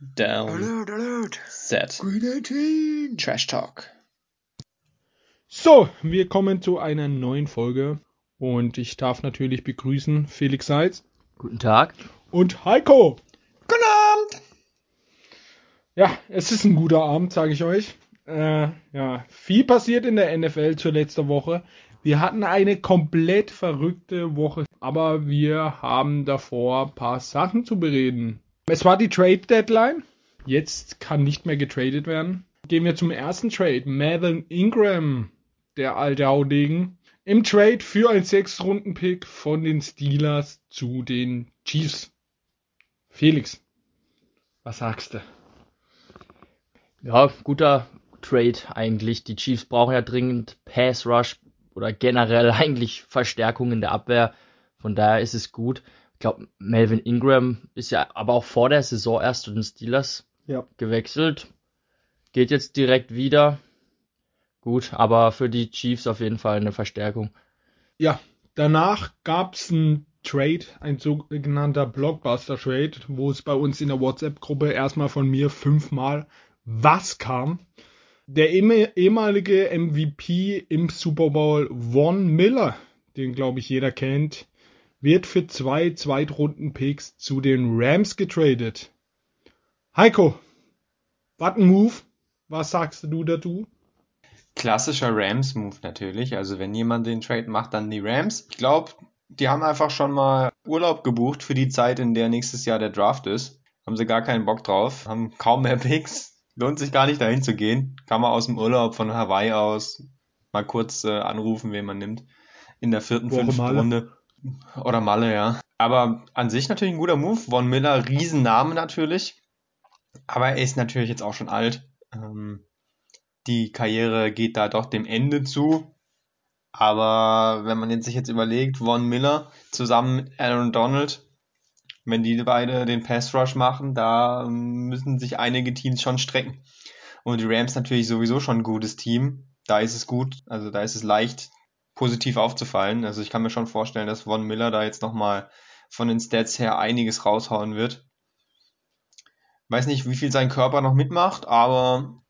Down. Alert, alert. Set. Green 18. Trash Talk. So, wir kommen zu einer neuen Folge und ich darf natürlich begrüßen Felix Seitz Guten Tag. und Heiko. Guten Abend. Ja, es ist ein guter Abend, sage ich euch. Äh, ja, viel passiert in der NFL zur letzten Woche. Wir hatten eine komplett verrückte Woche, aber wir haben davor ein paar Sachen zu bereden. Es war die Trade Deadline. Jetzt kann nicht mehr getradet werden. Gehen wir zum ersten Trade. Melvin Ingram, der alte Haudegen, im Trade für ein Sechs-Runden-Pick von den Steelers zu den Chiefs. Felix, was sagst du? Ja, guter Trade eigentlich. Die Chiefs brauchen ja dringend Pass Rush oder generell eigentlich Verstärkung in der Abwehr. Von daher ist es gut. Ich glaube, Melvin Ingram ist ja aber auch vor der Saison erst zu den Steelers Ja. gewechselt. Geht jetzt direkt wieder. Gut, aber für die Chiefs auf jeden Fall eine Verstärkung. Ja, danach gab es einen Trade, ein sogenannter Blockbuster-Trade, wo es bei uns in der WhatsApp-Gruppe erstmal von mir fünfmal was kam. Der ehemalige MVP im Super Bowl, Von Miller, den glaube ich jeder kennt, wird für zwei Zweitrunden-Picks zu den Rams getradet. Heiko, was ein Move? Was sagst du dazu? Klassischer Rams-Move natürlich. Also wenn jemand den Trade macht, dann die Rams. Ich glaube, die haben einfach schon mal Urlaub gebucht für die Zeit, in der nächstes Jahr der Draft ist. Haben sie gar keinen Bock drauf, haben kaum mehr Picks. Lohnt sich gar nicht dahin zu gehen. Kann man aus dem Urlaub von Hawaii aus mal kurz äh, anrufen, wen man nimmt. In der vierten, Woche fünften. Runde. Oder Malle, ja. Aber an sich natürlich ein guter Move. Von Miller, Riesenname natürlich. Aber er ist natürlich jetzt auch schon alt. Ähm, die Karriere geht da doch dem Ende zu. Aber wenn man jetzt sich jetzt überlegt, Von Miller zusammen mit Aaron Donald, wenn die beide den Pass Rush machen, da müssen sich einige Teams schon strecken. Und die Rams natürlich sowieso schon ein gutes Team. Da ist es gut, also da ist es leicht, positiv aufzufallen. Also ich kann mir schon vorstellen, dass Von Miller da jetzt nochmal von den Stats her einiges raushauen wird. Weiß nicht, wie viel sein Körper noch mitmacht, aber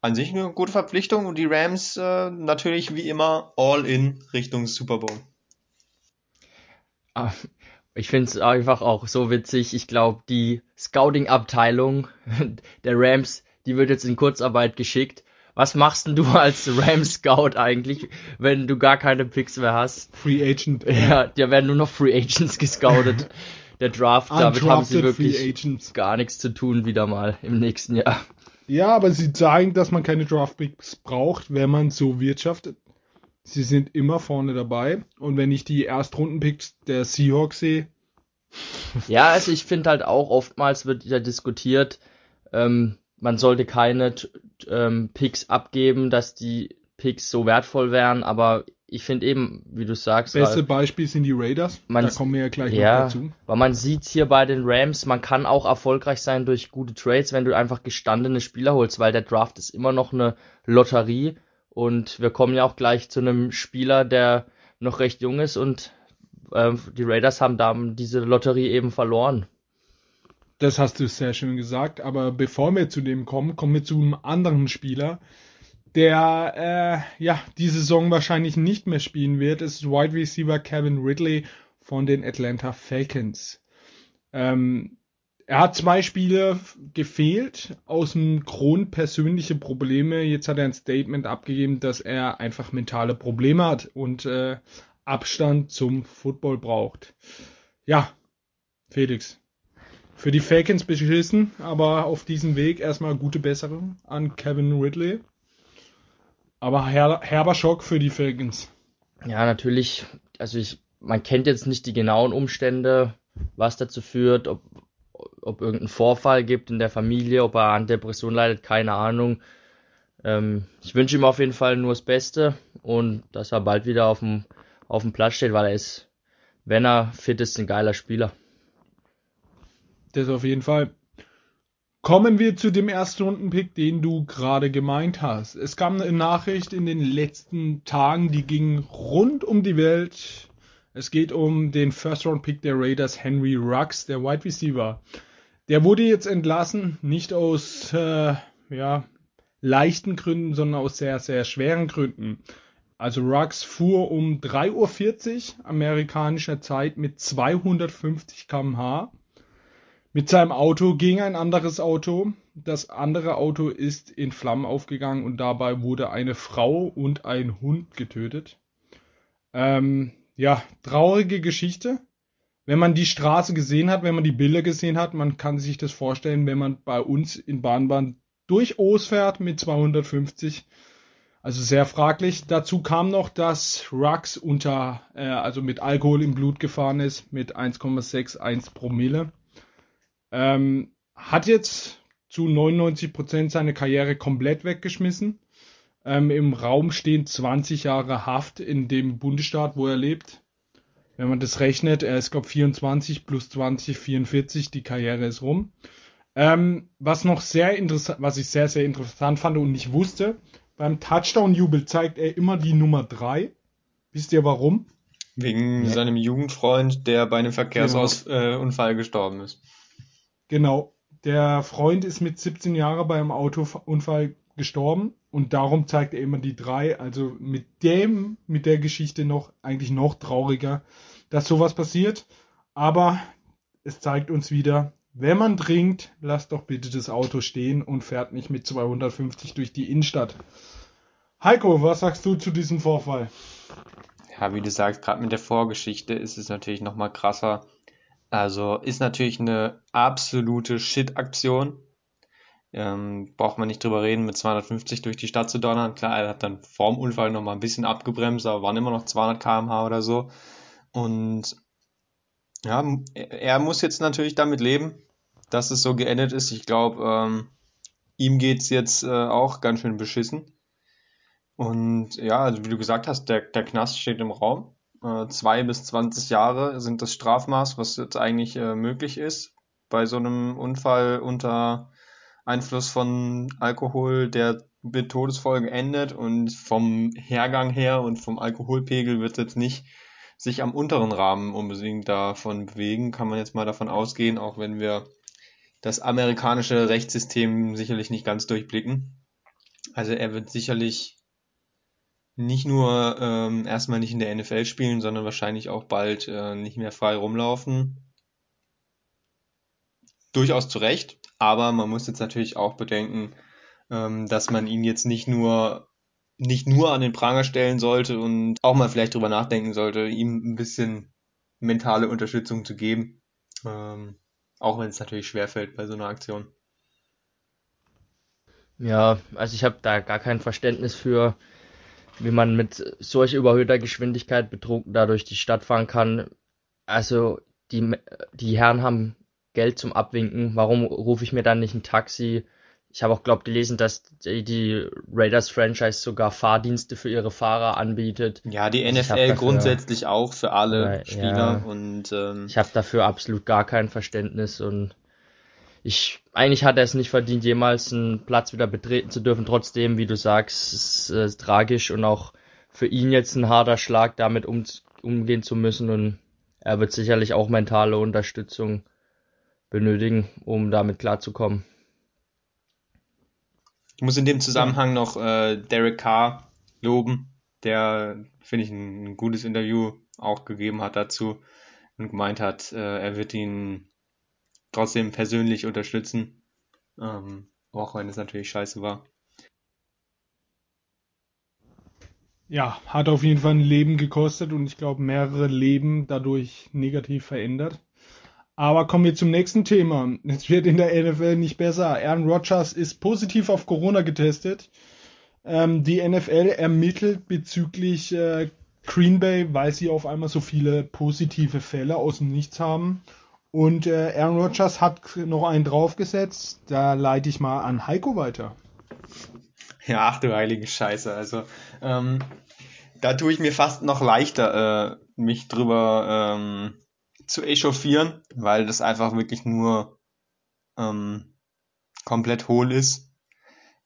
an sich eine gute Verpflichtung und die Rams äh, natürlich wie immer all in Richtung Super Bowl. Ah, Ich finde es einfach auch so witzig. Ich glaube, die Scouting-Abteilung der Rams, die wird jetzt in Kurzarbeit geschickt. Was machst denn du als Rams-Scout eigentlich, wenn du gar keine Picks mehr hast? Free Agent. Ja, da werden nur noch Free Agents gescoutet. Der Draft, damit haben sie wirklich gar nichts zu tun wieder mal im nächsten Jahr. Ja, aber sie zeigen, dass man keine Draftpicks braucht, wenn man so wirtschaftet. Sie sind immer vorne dabei. Und wenn ich die Erstrundenpicks der Seahawks sehe, Ja, also ich finde halt auch, oftmals wird ja diskutiert, ähm, man sollte keine ähm, Picks abgeben, dass die Picks so wertvoll wären, aber ich finde eben, wie du sagst, beste Ralf, Beispiel sind die Raiders. Man- da kommen wir ja gleich noch ja, dazu. weil man sieht's hier bei den Rams, man kann auch erfolgreich sein durch gute Trades, wenn du einfach gestandene Spieler holst, weil der Draft ist immer noch eine Lotterie und wir kommen ja auch gleich zu einem Spieler, der noch recht jung ist und ähm, die Raiders haben da diese Lotterie eben verloren. Das hast du sehr schön gesagt. Aber bevor wir zu dem kommen, kommen wir zu einem anderen Spieler, der äh, ja die Saison wahrscheinlich nicht mehr spielen wird. Es ist Wide Receiver Kevin Ridley von den Atlanta Falcons. Ähm, er hat zwei Spiele gefehlt aus dem Grund persönliche Probleme. Jetzt hat er ein Statement abgegeben, dass er einfach mentale Probleme hat und äh, Abstand zum Football braucht. Ja, Felix. Für die Falcons beschissen, aber auf diesem Weg erstmal gute Besserung an Kevin Ridley. Aber her herber Schock für die Falcons. Ja, natürlich, also ich, man kennt jetzt nicht die genauen Umstände, was dazu führt, ob, ob irgendein Vorfall gibt in der Familie, ob er an Depression leidet, keine Ahnung. Ähm, ich wünsche ihm auf jeden Fall nur das Beste und dass er bald wieder auf dem, auf dem Platz steht, weil er ist, wenn er fit ist, ein geiler Spieler. Das auf jeden Fall. Kommen wir zu dem Erstrundenpick, den du gerade gemeint hast. Es kam eine Nachricht in den letzten Tagen, die ging rund um die Welt. Es geht um den First-Round-Pick der Raiders, Henry Ruggs, der Wide Receiver. Der wurde jetzt entlassen, nicht aus äh, ja, leichten Gründen, sondern aus sehr, sehr schweren Gründen. Also Rux fuhr um 3.40 Uhr amerikanischer Zeit mit 250 km/h mit seinem Auto gegen ein anderes Auto. Das andere Auto ist in Flammen aufgegangen und dabei wurde eine Frau und ein Hund getötet. Ähm, ja, traurige Geschichte. Wenn man die Straße gesehen hat, wenn man die Bilder gesehen hat, man kann sich das vorstellen, wenn man bei uns in Bahnbahn durch Oos fährt mit 250. Also sehr fraglich. Dazu kam noch, dass Rux unter, äh, also mit Alkohol im Blut gefahren ist, mit 1,61 Promille. Ähm, hat jetzt zu 99 Prozent seine Karriere komplett weggeschmissen. Ähm, Im Raum stehen 20 Jahre Haft in dem Bundesstaat, wo er lebt. Wenn man das rechnet, er ist, glaube 24 plus 20, 44, die Karriere ist rum. Ähm, was noch sehr interessant, was ich sehr, sehr interessant fand und nicht wusste, beim Touchdown-Jubel zeigt er immer die Nummer 3. Wisst ihr warum? Wegen ja. seinem Jugendfreund, der bei einem Verkehrsunfall genau. gestorben ist. Genau. Der Freund ist mit 17 Jahren bei einem Autounfall gestorben und darum zeigt er immer die drei. Also mit dem, mit der Geschichte noch, eigentlich noch trauriger, dass sowas passiert. Aber es zeigt uns wieder, wenn man trinkt, lasst doch bitte das Auto stehen und fährt nicht mit 250 durch die Innenstadt. Heiko, was sagst du zu diesem Vorfall? Ja, wie du sagst, gerade mit der Vorgeschichte ist es natürlich nochmal krasser, also ist natürlich eine absolute Shit-Aktion. Ähm, braucht man nicht drüber reden, mit 250 durch die Stadt zu donnern. Klar, er hat dann vorm Unfall noch mal ein bisschen abgebremst, aber waren immer noch 200 km/h oder so. Und ja, er muss jetzt natürlich damit leben, dass es so geendet ist. Ich glaube, ähm, ihm geht's jetzt äh, auch ganz schön beschissen. Und ja, also wie du gesagt hast, der, der Knast steht im Raum. Äh, zwei bis 20 Jahre sind das Strafmaß, was jetzt eigentlich äh, möglich ist bei so einem Unfall unter Einfluss von Alkohol, der mit Todesfolge endet und vom Hergang her und vom Alkoholpegel wird jetzt nicht sich am unteren Rahmen unbedingt davon bewegen, kann man jetzt mal davon ausgehen, auch wenn wir das amerikanische Rechtssystem sicherlich nicht ganz durchblicken. Also er wird sicherlich nicht nur ähm, erstmal nicht in der NFL spielen, sondern wahrscheinlich auch bald äh, nicht mehr frei rumlaufen. Durchaus zu Recht, aber man muss jetzt natürlich auch bedenken, ähm, dass man ihn jetzt nicht nur nicht nur an den Pranger stellen sollte und auch mal vielleicht drüber nachdenken sollte, ihm ein bisschen mentale Unterstützung zu geben. Ähm, auch wenn es natürlich schwerfällt bei so einer Aktion. Ja, also ich habe da gar kein Verständnis für, wie man mit solch überhöhter Geschwindigkeit betrunken da durch die Stadt fahren kann. Also die, die Herren haben Geld zum Abwinken. Warum rufe ich mir dann nicht ein Taxi? Ich habe auch, glaube gelesen, dass die, die Raiders-Franchise sogar Fahrdienste für ihre Fahrer anbietet. Ja, die also NFL dafür, grundsätzlich auch für alle Spieler. Ja, und ähm, ich habe dafür absolut gar kein Verständnis und ich, eigentlich hat er es nicht verdient, jemals einen Platz wieder betreten zu dürfen. Trotzdem, wie du sagst, ist äh, tragisch und auch für ihn jetzt ein harter Schlag, damit um, umgehen zu müssen. Und er wird sicherlich auch mentale Unterstützung benötigen, um damit klarzukommen. Ich muss in dem Zusammenhang noch äh, Derek Carr loben, der, finde ich, ein, gutes Interview auch gegeben hat dazu und gemeint hat, äh, er wird ihn trotzdem persönlich unterstützen. Ähm, auch wenn es natürlich scheiße war. Ja, hat auf jeden Fall ein Leben gekostet und ich glaube mehrere Leben dadurch negativ verändert. Aber kommen wir zum nächsten Thema. Es wird in der NFL nicht besser. Aaron Rodgers ist positiv auf Corona getestet. Ähm, die NFL ermittelt bezüglich äh, Green Bay, weil sie auf einmal so viele positive Fälle aus dem Nichts haben. Und äh, Aaron Rodgers hat noch einen draufgesetzt. Da leite ich mal an Heiko weiter. Ja, ach du heilige Scheiße. Also, ähm, da tue ich mir fast noch leichter, äh, mich drüber ähm, zu echauffieren, weil das einfach wirklich nur ähm, komplett hohl ist.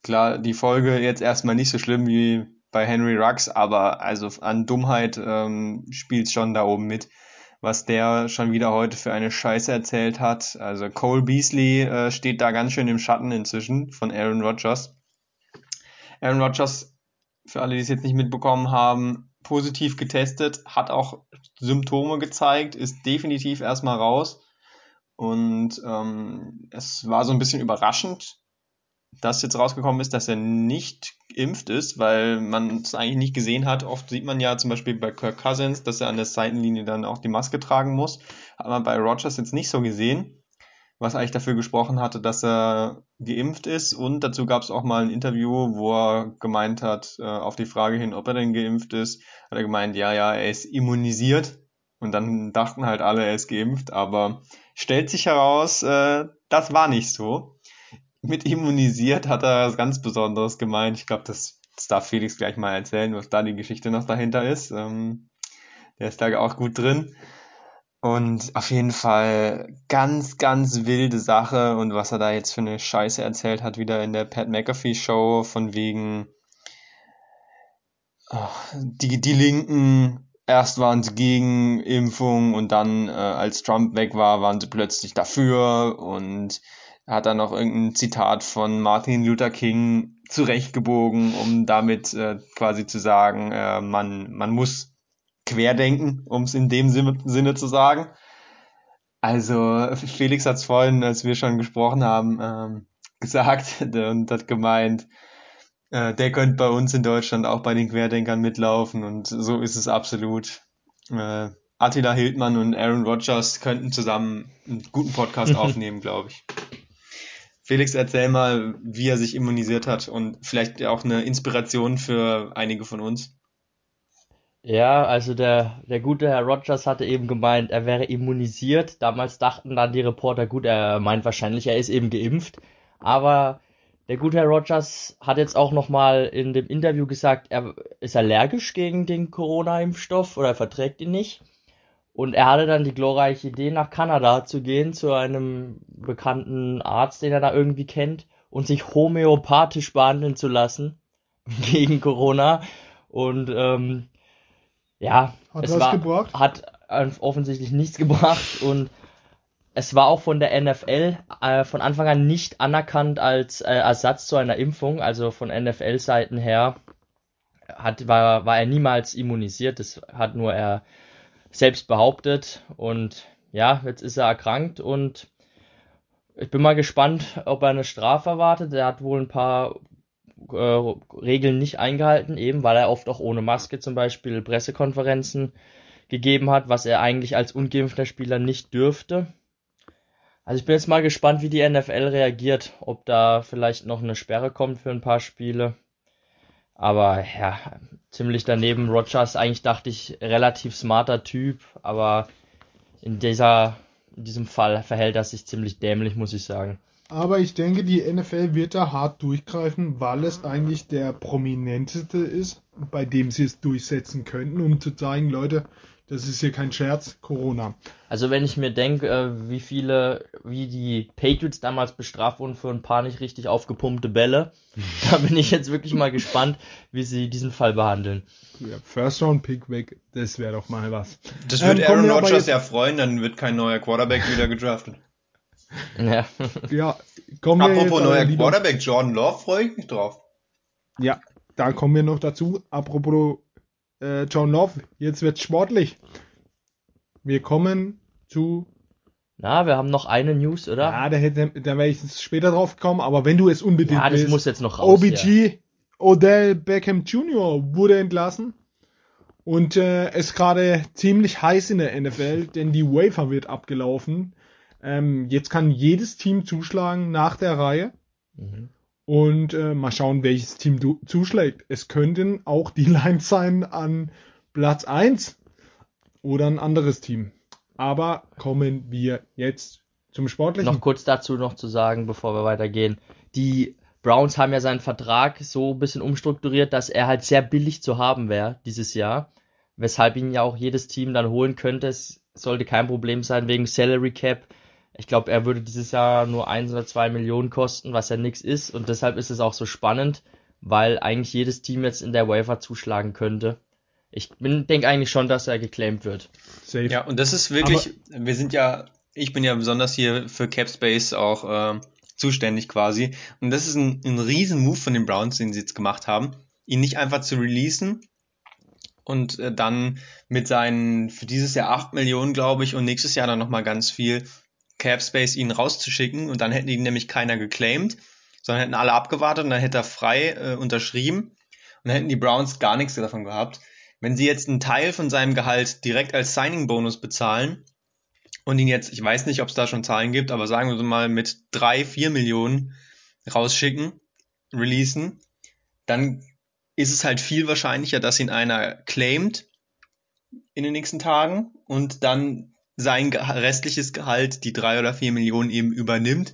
Klar, die Folge jetzt erstmal nicht so schlimm wie bei Henry Rux, aber also an Dummheit ähm, spielt schon da oben mit was der schon wieder heute für eine Scheiße erzählt hat. Also Cole Beasley äh, steht da ganz schön im Schatten inzwischen von Aaron Rodgers. Aaron Rodgers, für alle, die es jetzt nicht mitbekommen haben, positiv getestet, hat auch Symptome gezeigt, ist definitiv erstmal raus. Und ähm, es war so ein bisschen überraschend, dass jetzt rausgekommen ist, dass er nicht geimpft ist, weil man es eigentlich nicht gesehen hat. Oft sieht man ja zum Beispiel bei Kirk Cousins, dass er an der Seitenlinie dann auch die Maske tragen muss. Hat man bei Rogers jetzt nicht so gesehen, was eigentlich dafür gesprochen hatte, dass er geimpft ist. Und dazu gab es auch mal ein Interview, wo er gemeint hat, äh, auf die Frage hin, ob er denn geimpft ist, hat er gemeint, ja, ja, er ist immunisiert. Und dann dachten halt alle, er ist geimpft, aber stellt sich heraus, äh, das war nicht so mit immunisiert hat er was ganz Besonderes gemeint. Ich glaube, das, das, darf Felix gleich mal erzählen, was da die Geschichte noch dahinter ist. Ähm, der ist da auch gut drin. Und auf jeden Fall ganz, ganz wilde Sache und was er da jetzt für eine Scheiße erzählt hat, wieder in der Pat McAfee Show, von wegen oh, die, die Linken, erst waren sie gegen Impfung und dann, äh, als Trump weg war, waren sie plötzlich dafür und er hat dann noch irgendein Zitat von Martin Luther King zurechtgebogen, um damit äh, quasi zu sagen, äh, man, man muss querdenken, um es in dem Sinne, Sinne zu sagen. Also Felix hat es vorhin, als wir schon gesprochen haben, ähm, gesagt und hat gemeint, äh, der könnte bei uns in Deutschland auch bei den Querdenkern mitlaufen und so ist es absolut. Äh, Attila Hildmann und Aaron Rodgers könnten zusammen einen guten Podcast aufnehmen, glaube ich. Felix, erzähl mal, wie er sich immunisiert hat und vielleicht auch eine Inspiration für einige von uns. Ja, also der, der gute Herr Rogers hatte eben gemeint, er wäre immunisiert. Damals dachten dann die Reporter, gut, er meint wahrscheinlich, er ist eben geimpft. Aber der gute Herr Rogers hat jetzt auch nochmal in dem Interview gesagt, er ist allergisch gegen den Corona-Impfstoff oder er verträgt ihn nicht. Und er hatte dann die glorreiche Idee, nach Kanada zu gehen, zu einem bekannten Arzt, den er da irgendwie kennt, und sich homöopathisch behandeln zu lassen gegen Corona. Und ähm, ja, hat es war, gebracht? hat offensichtlich nichts gebracht und es war auch von der NFL äh, von Anfang an nicht anerkannt als äh, Ersatz zu einer Impfung. Also von NFL-Seiten her hat, war, war er niemals immunisiert. Das hat nur er selbst behauptet. Und ja, jetzt ist er erkrankt und ich bin mal gespannt, ob er eine Strafe erwartet. Er hat wohl ein paar äh, Regeln nicht eingehalten, eben weil er oft auch ohne Maske zum Beispiel Pressekonferenzen gegeben hat, was er eigentlich als ungeimpfter Spieler nicht dürfte. Also ich bin jetzt mal gespannt, wie die NFL reagiert, ob da vielleicht noch eine Sperre kommt für ein paar Spiele. Aber ja, ziemlich daneben. Rogers, eigentlich dachte ich, relativ smarter Typ, aber in dieser, in diesem Fall verhält er sich ziemlich dämlich, muss ich sagen. Aber ich denke, die NFL wird da hart durchgreifen, weil es eigentlich der prominenteste ist, bei dem sie es durchsetzen könnten, um zu zeigen, Leute, das ist hier kein Scherz, Corona. Also wenn ich mir denke, äh, wie viele, wie die Patriots damals bestraft wurden für ein paar nicht richtig aufgepumpte Bälle, da bin ich jetzt wirklich mal gespannt, wie sie diesen Fall behandeln. Ja, First Round Pick weg, das wäre doch mal was. Das wird ähm, Aaron Rodgers ja freuen, dann wird kein neuer Quarterback wieder gedraftet. Ja. ja kommen wir Apropos neuer Quarterback, Jordan Love, freue ich mich drauf. Ja, da kommen wir noch dazu. Apropos äh, John Love, jetzt wird's sportlich. Wir kommen zu. Na, wir haben noch eine News, oder? Ja, da, hätte, da wäre ich später drauf gekommen, aber wenn du es unbedingt Ja, das willst, muss jetzt noch raus. OBG, ja. Odell Beckham Jr. wurde entlassen. Und äh, ist gerade ziemlich heiß in der NFL, denn die Wafer wird abgelaufen. Ähm, jetzt kann jedes Team zuschlagen nach der Reihe. Mhm. Und äh, mal schauen, welches Team du zuschlägt. Es könnten auch die Lions sein an Platz 1 oder ein anderes Team. Aber kommen wir jetzt zum Sportlichen. Noch kurz dazu noch zu sagen, bevor wir weitergehen. Die Browns haben ja seinen Vertrag so ein bisschen umstrukturiert, dass er halt sehr billig zu haben wäre dieses Jahr. Weshalb ihn ja auch jedes Team dann holen könnte. Es sollte kein Problem sein wegen Salary Cap ich glaube, er würde dieses Jahr nur eins oder zwei Millionen kosten, was ja nichts ist. Und deshalb ist es auch so spannend, weil eigentlich jedes Team jetzt in der Waiver zuschlagen könnte. Ich denke eigentlich schon, dass er geclaimed wird. safe. Ja, und das ist wirklich, Aber wir sind ja, ich bin ja besonders hier für Cap Space auch äh, zuständig quasi. Und das ist ein, ein riesen Move von den Browns, den sie jetzt gemacht haben, ihn nicht einfach zu releasen und äh, dann mit seinen für dieses Jahr 8 Millionen, glaube ich, und nächstes Jahr dann nochmal ganz viel Cap Space ihn rauszuschicken und dann hätten ihn nämlich keiner geclaimed, sondern hätten alle abgewartet und dann hätte er frei äh, unterschrieben und hätten die Browns gar nichts davon gehabt. Wenn sie jetzt einen Teil von seinem Gehalt direkt als Signing-Bonus bezahlen und ihn jetzt, ich weiß nicht, ob es da schon Zahlen gibt, aber sagen wir mal mit drei, vier Millionen rausschicken, releasen, dann ist es halt viel wahrscheinlicher, dass ihn einer claimt in den nächsten Tagen und dann sein restliches Gehalt, die drei oder vier Millionen eben übernimmt.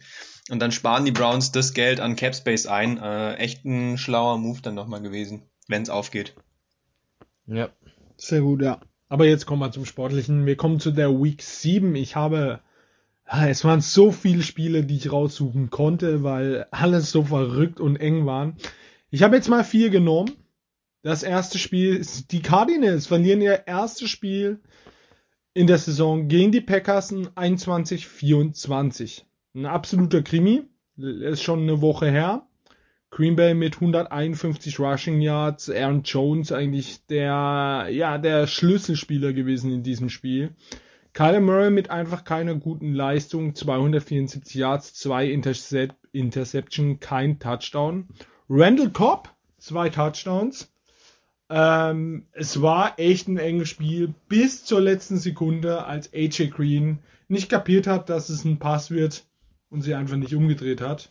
Und dann sparen die Browns das Geld an Capspace ein. Äh, echt ein schlauer Move dann nochmal gewesen, wenn es aufgeht. Ja. Sehr gut, ja. Aber jetzt kommen wir zum Sportlichen. Wir kommen zu der Week 7. Ich habe, es waren so viele Spiele, die ich raussuchen konnte, weil alles so verrückt und eng waren. Ich habe jetzt mal vier genommen. Das erste Spiel ist, die Cardinals verlieren ihr erstes Spiel in der Saison gegen die Packers 21-24. Ein absoluter Krimi. Ist schon eine Woche her. Green Bay mit 151 Rushing Yards, Aaron Jones eigentlich der, ja, der Schlüsselspieler gewesen in diesem Spiel. Kyler Murray mit einfach keiner guten Leistung, 274 Yards, zwei Intercep Interception, kein Touchdown. Randall Cobb, zwei Touchdowns. Ähm, es war echt ein enges Spiel bis zur letzten Sekunde, als AJ Green nicht kapiert hat, dass es ein Pass wird und sie einfach nicht umgedreht hat.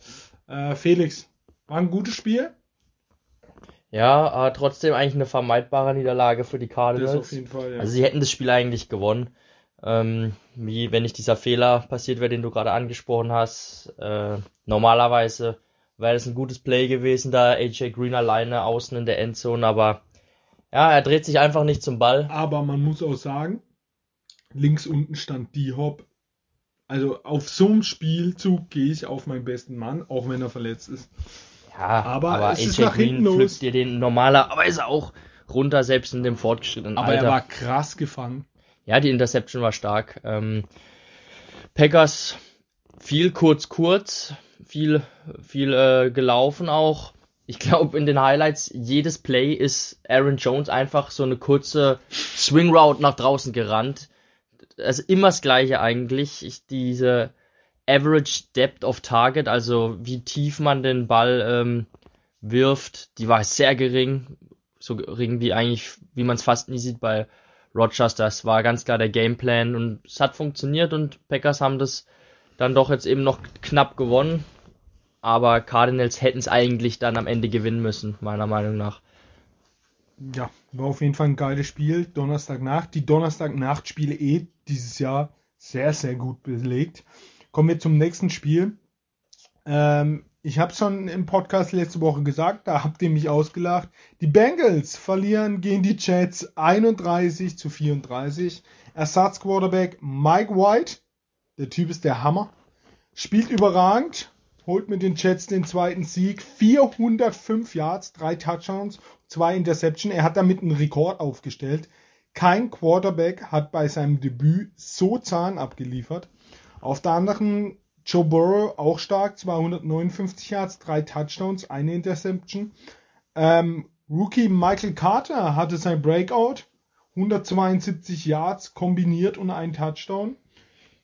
Äh, Felix, war ein gutes Spiel. Ja, aber trotzdem eigentlich eine vermeidbare Niederlage für die Cardinals. Das auf jeden Fall, ja. Also sie hätten das Spiel eigentlich gewonnen. Ähm, wie wenn nicht dieser Fehler passiert wäre, den du gerade angesprochen hast. Äh, normalerweise wäre das ein gutes Play gewesen, da AJ Green alleine außen in der Endzone, aber ja, er dreht sich einfach nicht zum Ball. Aber man muss auch sagen, links unten stand D-Hop. Also auf so einem Spielzug gehe ich auf meinen besten Mann, auch wenn er verletzt ist. Ja, aber, aber es AJ Green pflückt dir den normalerweise auch runter, selbst in dem fortgeschrittenen aber Alter. Aber er war krass gefangen. Ja, die Interception war stark. Ähm, Packers viel kurz kurz, viel viel äh, gelaufen auch. Ich glaube in den Highlights jedes Play ist Aaron Jones einfach so eine kurze Swing Route nach draußen gerannt. Also immer das gleiche eigentlich. Ich, diese Average Depth of Target, also wie tief man den Ball ähm, wirft, die war sehr gering. So gering wie eigentlich, wie man es fast nie sieht bei Rogers. Das war ganz klar der Gameplan und es hat funktioniert und Packers haben das dann doch jetzt eben noch knapp gewonnen. Aber Cardinals hätten es eigentlich dann am Ende gewinnen müssen, meiner Meinung nach. Ja, war auf jeden Fall ein geiles Spiel. Donnerstagnacht. Die Donnerstagnacht-Spiele eh dieses Jahr sehr, sehr gut belegt. Kommen wir zum nächsten Spiel. Ähm, ich habe schon im Podcast letzte Woche gesagt, da habt ihr mich ausgelacht. Die Bengals verlieren gegen die Jets 31 zu 34. Ersatzquarterback Mike White, der Typ ist der Hammer, spielt überragend, holt mit den Jets den zweiten Sieg. 405 Yards, drei Touchdowns, zwei Interception. Er hat damit einen Rekord aufgestellt. Kein Quarterback hat bei seinem Debüt so Zahn abgeliefert. Auf der anderen Joe Burrow auch stark, 259 Yards, drei Touchdowns, eine Interception. Ähm, Rookie Michael Carter hatte sein Breakout, 172 Yards kombiniert und ein Touchdown.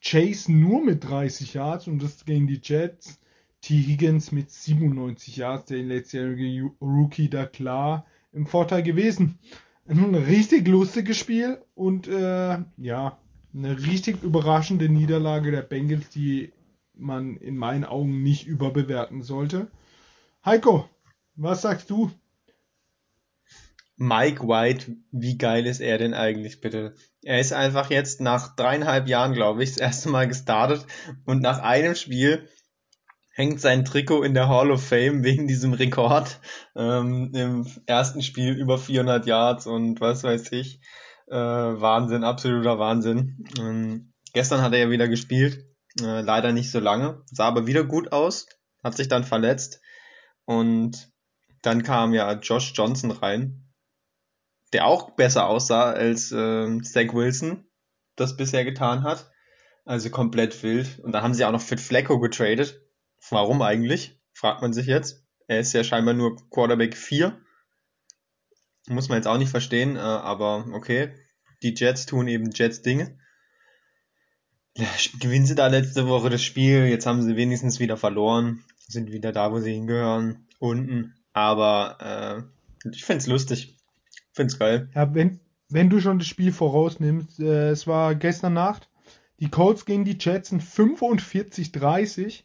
Chase nur mit 30 Yards und das gegen die Jets. T. Higgins mit 97 Yards, der letztjährige Rookie, da klar im Vorteil gewesen. Ein richtig lustiges Spiel und äh, ja, eine richtig überraschende Niederlage der Bengals, die man in meinen Augen nicht überbewerten sollte. Heiko, was sagst du? Mike White, wie geil ist er denn eigentlich bitte? Er ist einfach jetzt nach dreieinhalb Jahren, glaube ich, das erste Mal gestartet und nach einem Spiel hängt sein Trikot in der Hall of Fame wegen diesem Rekord ähm, im ersten Spiel über 400 Yards und was weiß ich. Äh, Wahnsinn, absoluter Wahnsinn. Ähm, gestern hat er ja wieder gespielt, äh, leider nicht so lange, sah aber wieder gut aus, hat sich dann verletzt und dann kam ja Josh Johnson rein, der auch besser aussah als äh, Zach Wilson. das bisher getan hat. Also komplett wild. Und dann haben sie auch noch Fit Flecko getradet. Warum eigentlich? Fragt man sich jetzt. Er ist ja scheinbar nur Quarterback 4. Muss man jetzt auch nicht verstehen, äh, aber okay. Die Jets tun eben Jets Dinge. Gewinnen sie da letzte Woche das Spiel. Jetzt haben sie wenigstens wieder verloren. Sind wieder da, wo sie hingehören. Unten. Aber äh, ich find's lustig. Find's geil. Ja, wenn, wenn du schon das Spiel vorausnimmst, äh, es war gestern Nacht. Die Colts gegen die Jets sind 45-30.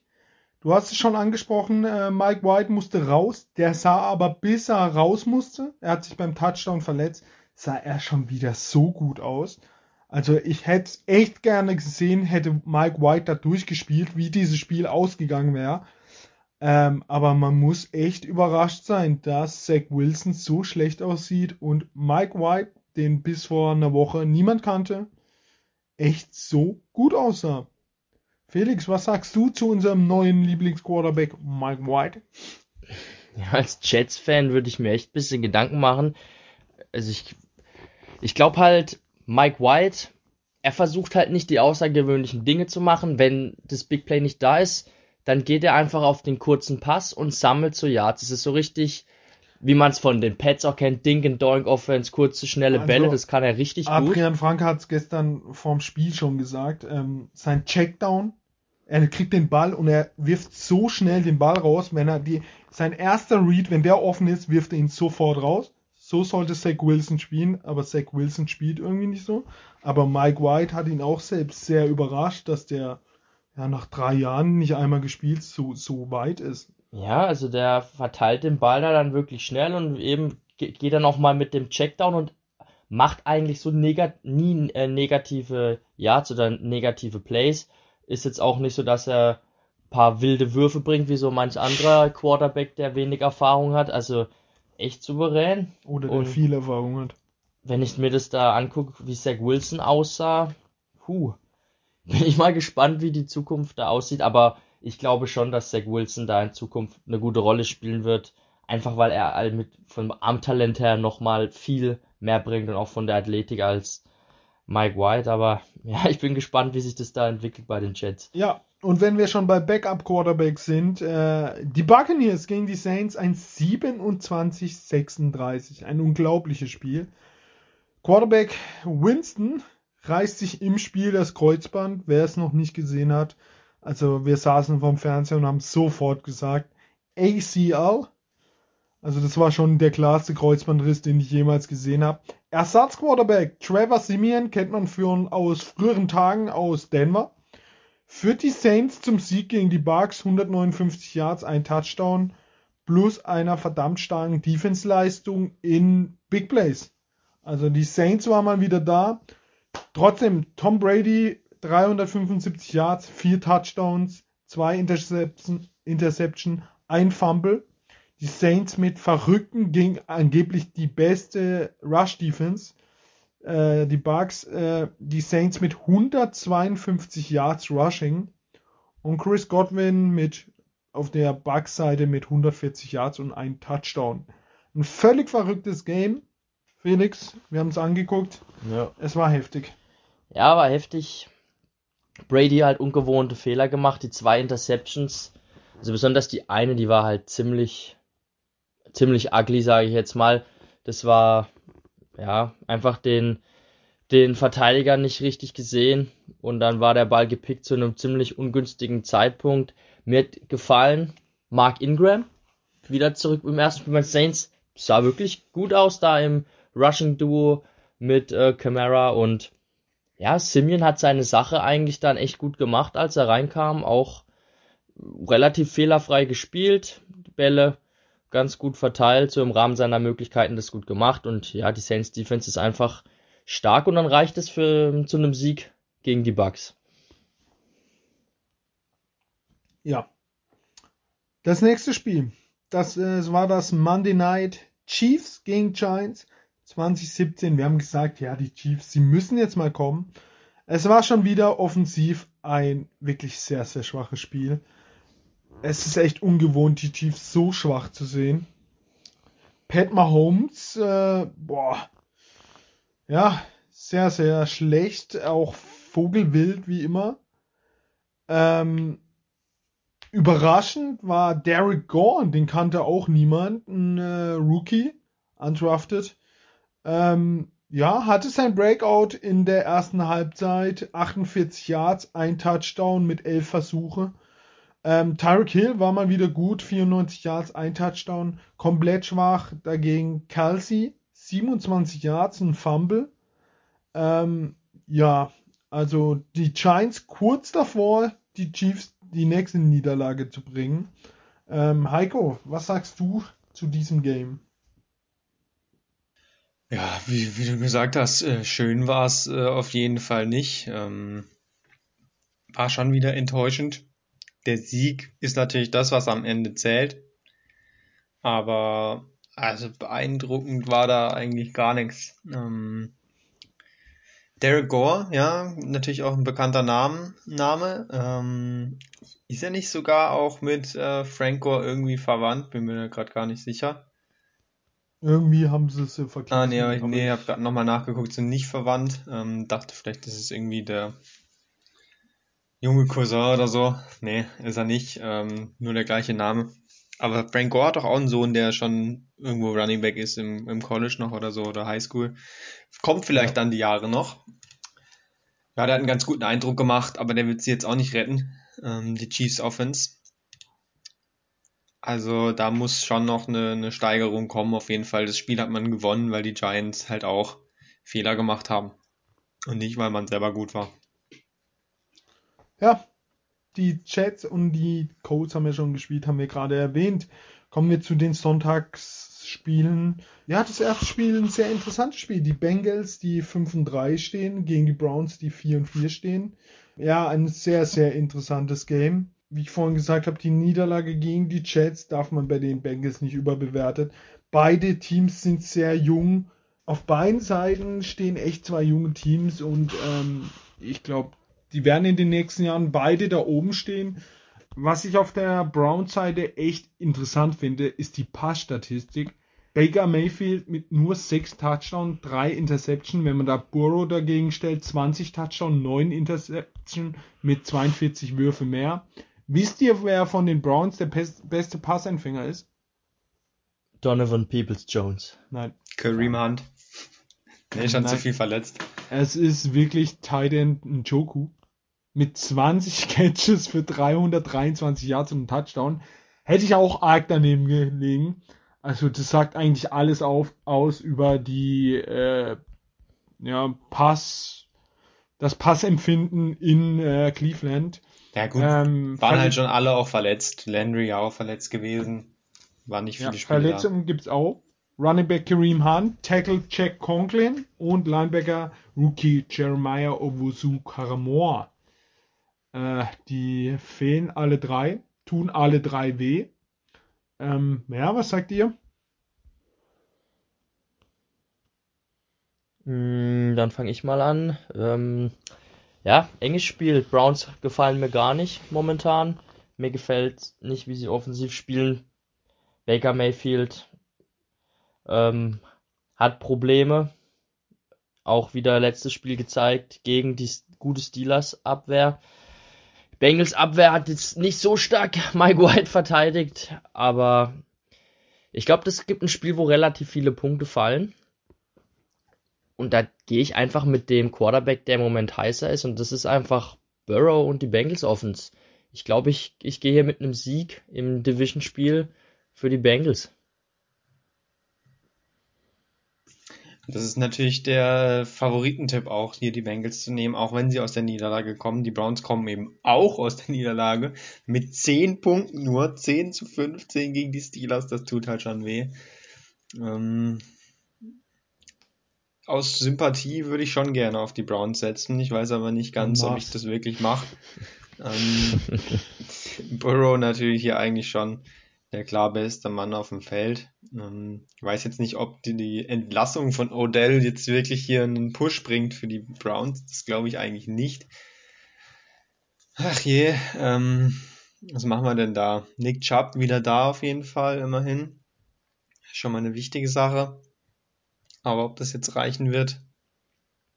Du hast es schon angesprochen, äh, Mike White musste raus. Der sah aber, bis er raus musste, er hat sich beim Touchdown verletzt, sah er schon wieder so gut aus. Also ich hätte echt gerne gesehen, hätte Mike White da durchgespielt, wie dieses Spiel ausgegangen wäre. Ähm, aber man muss echt überrascht sein, dass Zach Wilson so schlecht aussieht und Mike White, den bis vor einer Woche niemand kannte, echt so gut aussah. Felix, was sagst du zu unserem neuen Lieblingsquarterback Mike White? Ja, als Jets-Fan würde ich mir echt ein bisschen Gedanken machen. Also ich, ich glaube halt, Mike White, er versucht halt nicht die außergewöhnlichen Dinge zu machen. Wenn das Big Play nicht da ist, dann geht er einfach auf den kurzen Pass und sammelt so Yards. Das ist so richtig, wie man es von den Pets auch kennt, Dink and Doink Offense, kurze, schnelle Also, Bälle, das kann er richtig gut. Adrian Frank hat es gestern vorm Spiel schon gesagt. Ähm, sein Checkdown, er kriegt den Ball und er wirft so schnell den Ball raus, wenn er die, sein erster Read, wenn der offen ist, wirft er ihn sofort raus. So sollte Zach Wilson spielen, aber Zach Wilson spielt irgendwie nicht so. Aber Mike White hat ihn auch selbst sehr überrascht, dass der ja nach drei Jahren nicht einmal gespielt so, so weit ist. Ja, also der verteilt den Ball da dann wirklich schnell und eben ge- geht dann auch mal mit dem Checkdown und macht eigentlich so negat nie äh, negative Yards oder negative Plays. Ist jetzt auch nicht so, dass er ein paar wilde Würfe bringt, wie so manch anderer Quarterback, der wenig Erfahrung hat. Also echt souverän. Oder der Und- viel Erfahrung hat. Wenn ich mir das da angucke, wie Zach Wilson aussah, puh, bin ich mal gespannt, wie die Zukunft da aussieht. Aber ich glaube schon, dass Zach Wilson da in Zukunft eine gute Rolle spielen wird. Einfach weil er all mit vom Armtalent her nochmal viel mehr bringt und auch von der Athletik als Mike White. Aber ja, ich bin gespannt, wie sich das da entwickelt bei den Jets. Ja, und wenn wir schon bei Backup Quarterbacks sind, äh, die Buccaneers gegen die Saints ein 27-36, ein unglaubliches Spiel. Quarterback Winston reißt sich im Spiel das Kreuzband, wer es noch nicht gesehen hat. Also wir saßen vorm Fernseher und haben sofort gesagt, ACL. Also das war schon der klarste Kreuzbandriss, den ich jemals gesehen habe. Ersatzquarterback Trevor Simeon kennt man für, aus früheren Tagen aus Denver. Führt die Saints zum Sieg gegen die Bucks 159 Yards, ein Touchdown plus einer verdammt starken Defense-Leistung in Big Plays. Also die Saints waren mal wieder da. Trotzdem Tom Brady 375 Yards, vier Touchdowns, zwei Interception, Interception, ein Fumble. Die Saints mit verrückten gegen angeblich die beste Rush Defense. Äh, die Bucks, äh, die Saints mit 152 Yards Rushing und Chris Godwin mit auf der Bucks-Seite mit 140 Yards und ein Touchdown. Ein völlig verrücktes Game. Felix, wir haben es angeguckt. Ja. Es war heftig. Ja, war heftig. Brady halt ungewohnte Fehler gemacht, die zwei Interceptions. Also besonders die eine, die war halt ziemlich, ziemlich ugly, sage ich jetzt mal. Das war, ja, einfach den, den Verteidiger nicht richtig gesehen. Und dann war der Ball gepickt zu einem ziemlich ungünstigen Zeitpunkt. Mir hat gefallen, Mark Ingram, wieder zurück im ersten Spiel bei Saints. Sah wirklich gut aus da im Rushing Duo mit äh, Camara und ja, Simeon hat seine Sache eigentlich dann echt gut gemacht, als er reinkam. Auch relativ fehlerfrei gespielt, Bälle ganz gut verteilt, so im Rahmen seiner Möglichkeiten das gut gemacht. Und ja, die Saints Defense ist einfach stark und dann reicht es für zu einem Sieg gegen die Bucks. Ja. Das nächste Spiel, das, äh, das war das Monday Night Chiefs gegen Giants 2017. Wir haben gesagt, ja, die Chiefs, sie müssen jetzt mal kommen. Es war schon wieder offensiv ein wirklich sehr, sehr schwaches Spiel. Es ist echt ungewohnt, die Chiefs so schwach zu sehen. Pat Mahomes, äh, boah, ja, sehr, sehr schlecht, auch Vogelwild wie immer. Ähm, überraschend war Derek Gorn, den kannte auch niemand, ein äh, Rookie, undrafted. Ähm, ja, hatte sein Breakout in der ersten Halbzeit, 48 Yards, ein Touchdown mit 11 Versuche. Ähm, Tyreek Hill war mal wieder gut, 94 Yards, ein Touchdown. Komplett schwach dagegen Kelsey, 27 Yards, ein Fumble. Ähm, ja, also die Giants kurz davor, die Chiefs die nächste Niederlage zu bringen. Ähm, Heiko, was sagst du zu diesem Game? Ja, wie, wie du gesagt hast, äh, schön war es äh, auf jeden Fall nicht. Ähm, war schon wieder enttäuschend. Der Sieg ist natürlich das, was am Ende zählt. Aber also beeindruckend war da eigentlich gar nichts. Ähm, Derek Gore, ja, natürlich auch ein bekannter Namen, Name. Ähm, ist er nicht sogar auch mit äh, Frank Gore irgendwie verwandt? Bin mir da gerade gar nicht sicher. Irgendwie haben sie es verglichen. Ah, nee, aber ich nee, habe gerade nochmal nachgeguckt, sind nicht verwandt. Ähm, dachte vielleicht, das ist irgendwie der junge Cousin oder so. Nee, ist er nicht. Ähm, nur der gleiche Name. Aber Frank Gore hat doch auch einen Sohn, der schon irgendwo Running Back ist im, im College noch oder so oder High School. Kommt vielleicht ja. dann die Jahre noch. Ja, der hat einen ganz guten Eindruck gemacht, aber der wird sie jetzt auch nicht retten, ähm, die Chiefs Offense. Also da muss schon noch eine, eine Steigerung kommen. Auf jeden Fall, das Spiel hat man gewonnen, weil die Giants halt auch Fehler gemacht haben. Und nicht, weil man selber gut war. Ja, die Jets und die Colts haben wir schon gespielt, haben wir gerade erwähnt. Kommen wir zu den Sonntagsspielen. Ja, das erste Spiel ein sehr interessantes Spiel. Die Bengals, die 5 und 3 stehen, gegen die Browns, die 4 und 4 stehen. Ja, ein sehr, sehr interessantes Game. Wie ich vorhin gesagt habe, die Niederlage gegen die Jets darf man bei den Bengals nicht überbewertet. Beide Teams sind sehr jung. Auf beiden Seiten stehen echt zwei junge Teams und ähm, ich glaube, die werden in den nächsten Jahren beide da oben stehen. Was ich auf der Brown-Seite echt interessant finde, ist die Passstatistik. Baker Mayfield mit nur 6 Touchdowns, 3 Interception. Wenn man da Burrow dagegen stellt, 20 Touchdowns, 9 Interception mit 42 Würfe mehr. Wisst ihr, wer von den Browns der beste Passempfänger ist? Donovan Peoples Jones. Nein. Kareem Hunt. Nee, schon Nein. zu viel verletzt. Es ist wirklich Titan Njoku mit 20 Catches für 323 Yards und einen Touchdown. Hätte ich auch arg daneben gelegen. Also das sagt eigentlich alles auf, aus über die äh, ja, Pass, das Passempfinden in äh, Cleveland. Ja gut, ähm, waren halt schon alle auch verletzt. Landry auch verletzt gewesen. War nicht viele ja, Spieler. Verletzungen gibt's auch. Running Back Kareem Hunt, Tackle Jack Conklin und Linebacker Rookie Jeremiah Owusu Karamoa. Äh, die fehlen alle drei, tun alle drei weh. Ähm, ja, was sagt ihr? Mm, dann fange ich mal an. Ähm, ja, enges Spiel. Browns gefallen mir gar nicht momentan. Mir gefällt nicht, wie sie offensiv spielen. Baker Mayfield ähm, hat Probleme. Auch wieder letztes Spiel gezeigt gegen die gute Steelers Abwehr. Bengals Abwehr hat jetzt nicht so stark Mike White verteidigt, aber ich glaube, das gibt ein Spiel, wo relativ viele Punkte fallen. Und da gehe ich einfach mit dem Quarterback, der im Moment heißer ist, und das ist einfach Burrow und die Bengals Offense. Ich glaube, ich, ich gehe hier mit einem Sieg im Division-Spiel für die Bengals. Das ist natürlich der Favoritentipp auch, hier die Bengals zu nehmen, auch wenn sie aus der Niederlage kommen. Die Browns kommen eben auch aus der Niederlage mit 10 Punkten nur, 10 zu 15 gegen die Steelers, das tut halt schon weh. Ähm, aus Sympathie würde ich schon gerne auf die Browns setzen. Ich weiß aber nicht ganz, ob ich das wirklich mache. ähm, Burrow natürlich hier eigentlich schon der klar beste Mann auf dem Feld. Ähm, ich weiß jetzt nicht, ob die, die Entlassung von Odell jetzt wirklich hier einen Push bringt für die Browns. Das glaube ich eigentlich nicht. Ach je, ähm, was machen wir denn da? Nick Chubb wieder da auf jeden Fall, immerhin. Schon mal eine wichtige Sache. Aber ob das jetzt reichen wird,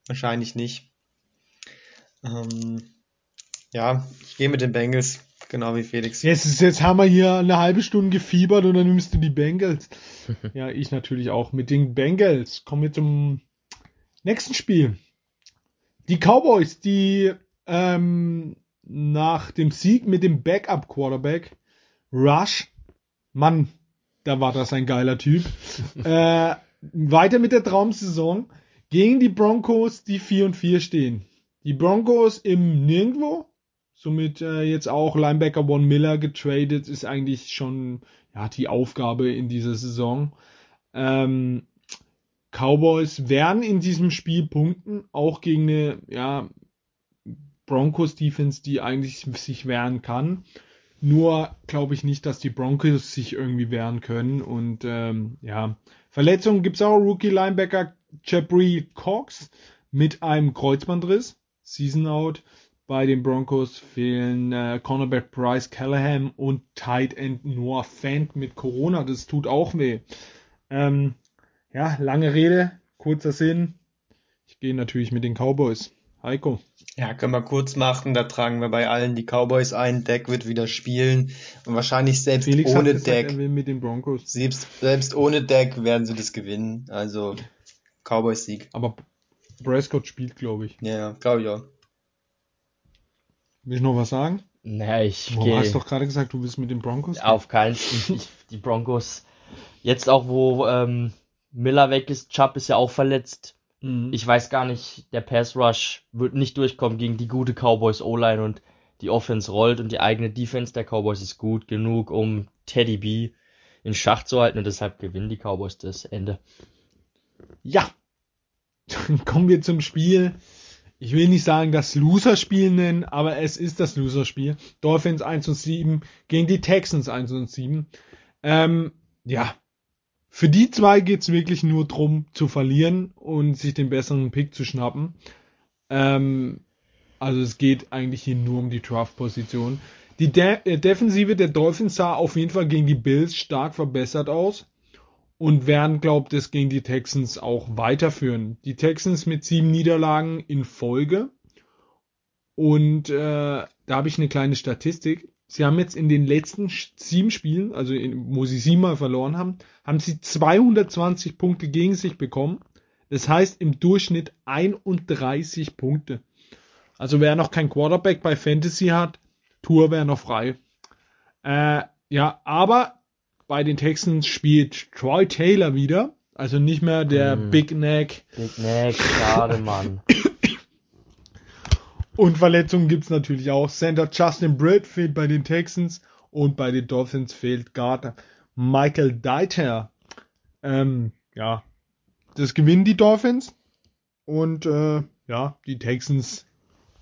wahrscheinlich nicht. Ähm, ja, ich gehe mit den Bengals, genau wie Felix. Jetzt, jetzt haben wir hier eine halbe Stunde gefiebert und dann nimmst du die Bengals. ja, ich natürlich auch mit den Bengals. Kommen wir zum nächsten Spiel. Die Cowboys, die ähm, nach dem Sieg mit dem Backup-Quarterback Rush, Mann, da war das ein geiler Typ, äh, weiter mit der Traumsaison gegen die Broncos, die 4 und 4 stehen. Die Broncos im Nirgendwo, somit äh, jetzt auch Linebacker Von Miller getradet, ist eigentlich schon ja, die Aufgabe in dieser Saison. Ähm, Cowboys werden in diesem Spiel punkten, auch gegen eine ja, Broncos Defense, die eigentlich sich wehren kann. Nur glaube ich nicht, dass die Broncos sich irgendwie wehren können. Und ähm, ja, Verletzungen gibt es auch. Rookie Linebacker Jabri Cox mit einem Kreuzbandriss, Season out. Bei den Broncos fehlen äh, Cornerback Bryce Callahan und Tight End Noah Fant mit Corona. Das tut auch weh. Ähm, ja, lange Rede, kurzer Sinn. Ich gehe natürlich mit den Cowboys. Heiko. Ja, können wir kurz machen. Da tragen wir bei allen die Cowboys ein. Deck wird wieder spielen. Und wahrscheinlich selbst Felix ohne gesagt, Deck, mit den Broncos. selbst, selbst ohne Deck werden sie das gewinnen. Also Cowboys Sieg. Aber Prescott spielt, glaube ich. Ja, ja, glaube ich auch. Will ich noch was sagen? Naja, ich Du gehe hast doch gerade gesagt, du willst mit den Broncos. auf keinen Fall. Die Broncos, jetzt auch wo ähm, Miller weg ist, Chubb ist ja auch verletzt. Mhm. Ich weiß gar nicht, der Pass Rush wird nicht durchkommen gegen die gute Cowboys O-Line und die Offense rollt und die eigene Defense der Cowboys ist gut genug, um Teddy B in Schach zu halten und deshalb gewinnen die Cowboys das Ende. Ja. Dann kommen wir zum Spiel. Ich will nicht sagen das Loser-Spiel nennen, aber es ist das Loser-Spiel. Dolphins 1 und 7 gegen die Texans 1 und 7. Ähm, ja. Für die zwei geht's wirklich nur drum zu verlieren und sich den besseren Pick zu schnappen. Ähm, also es geht eigentlich hier nur um die Draft-Position. Die De äh, Defensive der Dolphins sah auf jeden Fall gegen die Bills stark verbessert aus und werden, glaubt es, gegen die Texans auch weiterführen. Die Texans mit sieben Niederlagen in Folge. Und äh, da habe ich eine kleine Statistik. Sie haben jetzt in den letzten sieben Spielen, also in, wo sie siebenmal verloren haben, haben sie 220 Punkte gegen sich bekommen. Das heißt im Durchschnitt 31 Punkte. Also wer noch kein Quarterback bei Fantasy hat, Tour wäre noch frei. Äh, ja, aber bei den Texans spielt Troy Taylor wieder. Also nicht mehr der Mm. Big Neck. Big Neck, schade, Mann. Und Verletzungen gibt's natürlich auch. Center Justin Britt fehlt bei den Texans und bei den Dolphins fehlt Guard Michael Deiter. Ähm, ja, das gewinnen die Dolphins und äh, ja, die Texans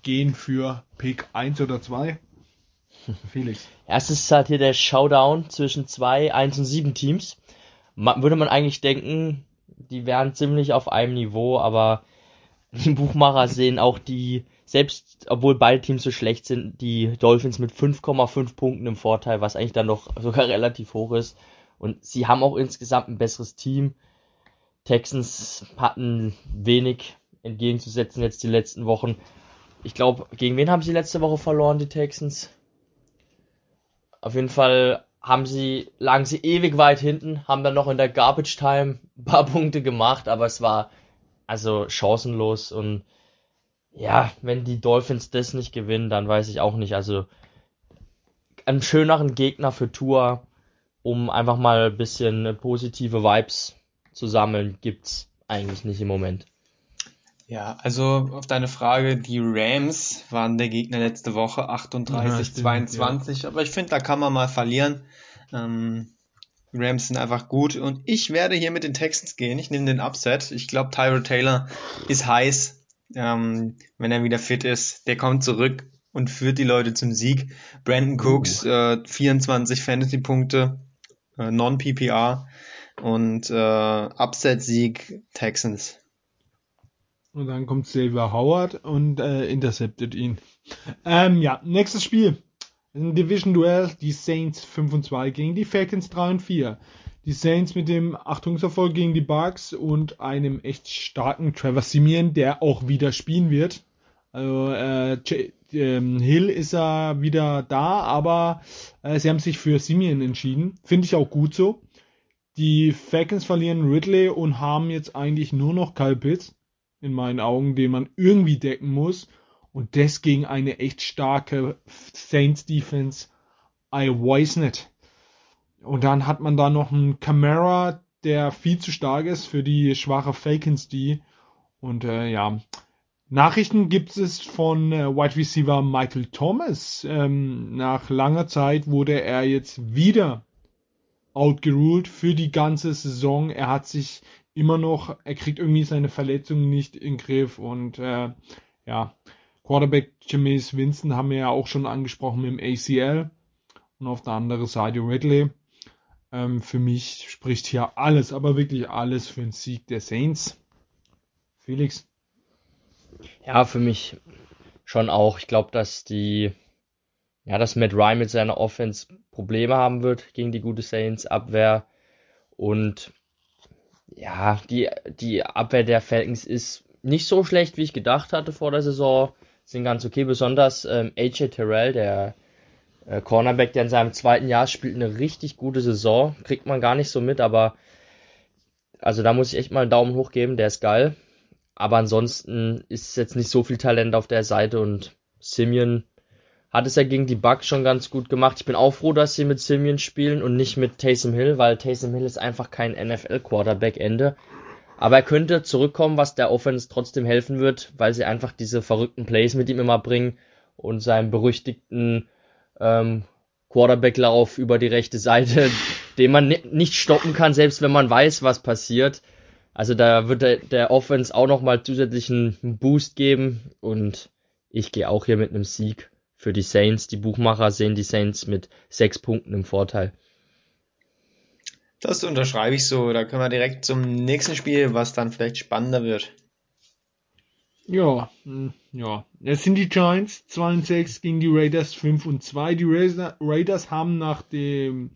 gehen für Pick 1 oder 2. Felix. Erst ist halt hier der Showdown zwischen zwei 1 und 7 Teams. Ma würde man eigentlich denken, die wären ziemlich auf einem Niveau, aber die Buchmacher sehen auch die, selbst obwohl beide Teams so schlecht sind, die Dolphins mit 5,5 Punkten im Vorteil, was eigentlich dann noch sogar relativ hoch ist. Und sie haben auch insgesamt ein besseres Team. Texans hatten wenig entgegenzusetzen jetzt die letzten Wochen. Ich glaube, gegen wen haben sie letzte Woche verloren, die Texans? Auf jeden Fall haben sie, lagen sie ewig weit hinten, haben dann noch in der Garbage Time ein paar Punkte gemacht, aber es war also chancenlos und ja, wenn die Dolphins das nicht gewinnen, dann weiß ich auch nicht. Also einen schöneren Gegner für Tour, um einfach mal ein bisschen positive Vibes zu sammeln, gibt's eigentlich nicht im Moment. Ja, also auf deine Frage, die Rams waren der Gegner letzte Woche Ja, 38, stimmt, 22, aber ich finde, da kann man mal verlieren. Ähm, Rams sind einfach gut und ich werde hier mit den Texans gehen. Ich nehme den Upset. Ich glaube, Tyro Taylor ist heiß, ähm, wenn er wieder fit ist. Der kommt zurück und führt die Leute zum Sieg. Brandon Cooks, äh, 24 Fantasy-Punkte, äh, Non-PPR und äh, Upset-Sieg Texans. Und dann kommt Xavier Howard und äh, interceptet ihn. Ähm, ja, nächstes Spiel. Ein Division-Duell, die Saints 5 und 2 gegen die Falcons 3 und 4. Die Saints mit dem Achtungserfolg gegen die Bucks und einem echt starken Trevor Simeon, der auch wieder spielen wird. Also äh, ähm, Hill ist er wieder da, aber äh, sie haben sich für Simeon entschieden. Finde ich auch gut so. Die Falcons verlieren Ridley und haben jetzt eigentlich nur noch Kyle Pitts, in meinen Augen, den man irgendwie decken muss. Und das gegen eine echt starke Saints Defense. I weiß nicht. Und dann hat man da noch einen Camara, der viel zu stark ist für die schwache Falcons die. Und äh, ja, Nachrichten gibt es von äh, Wide Receiver Michael Thomas. Ähm, nach langer Zeit wurde er jetzt wieder outgeruled für die ganze Saison. Er hat sich immer noch, er kriegt irgendwie seine Verletzungen nicht in den Griff und äh, ja, Quarterback Jameis Winston haben wir ja auch schon angesprochen mit dem ACL. Und auf der anderen Seite Ridley. Ähm, für mich spricht hier alles, aber wirklich alles für den Sieg der Saints. Felix. Ja, für mich schon auch. Ich glaube, dass die, ja, dass Matt Ryan mit seiner Offense Probleme haben wird gegen die gute Saints Abwehr. Und ja, die, die Abwehr der Falcons ist nicht so schlecht, wie ich gedacht hatte vor der Saison sind ganz okay. Besonders ähm, AJ Terrell, der äh, Cornerback, der in seinem zweiten Jahr spielt eine richtig gute Saison. Kriegt man gar nicht so mit, aber also da muss ich echt mal einen Daumen hoch geben, der ist geil. Aber ansonsten ist jetzt nicht so viel Talent auf der Seite und Simeon hat es ja gegen die Bucks schon ganz gut gemacht. Ich bin auch froh, dass sie mit Simeon spielen und nicht mit Taysom Hill, weil Taysom Hill ist einfach kein NFL-Quarterback-Ende. Aber er könnte zurückkommen, was der Offense trotzdem helfen wird, weil sie einfach diese verrückten Plays mit ihm immer bringen und seinen berüchtigten ähm, Quarterback-Lauf über die rechte Seite, den man nicht stoppen kann, selbst wenn man weiß, was passiert. Also da wird der, der Offense auch nochmal zusätzlichen Boost geben und ich gehe auch hier mit einem Sieg für die Saints. Die Buchmacher sehen die Saints mit sechs Punkten im Vorteil. Das unterschreibe ich so. Da können wir direkt zum nächsten Spiel, was dann vielleicht spannender wird. Ja, hm, ja. Es sind die Giants 2 und 6 gegen die Raiders 5 und 2. Die Raiders haben nach dem,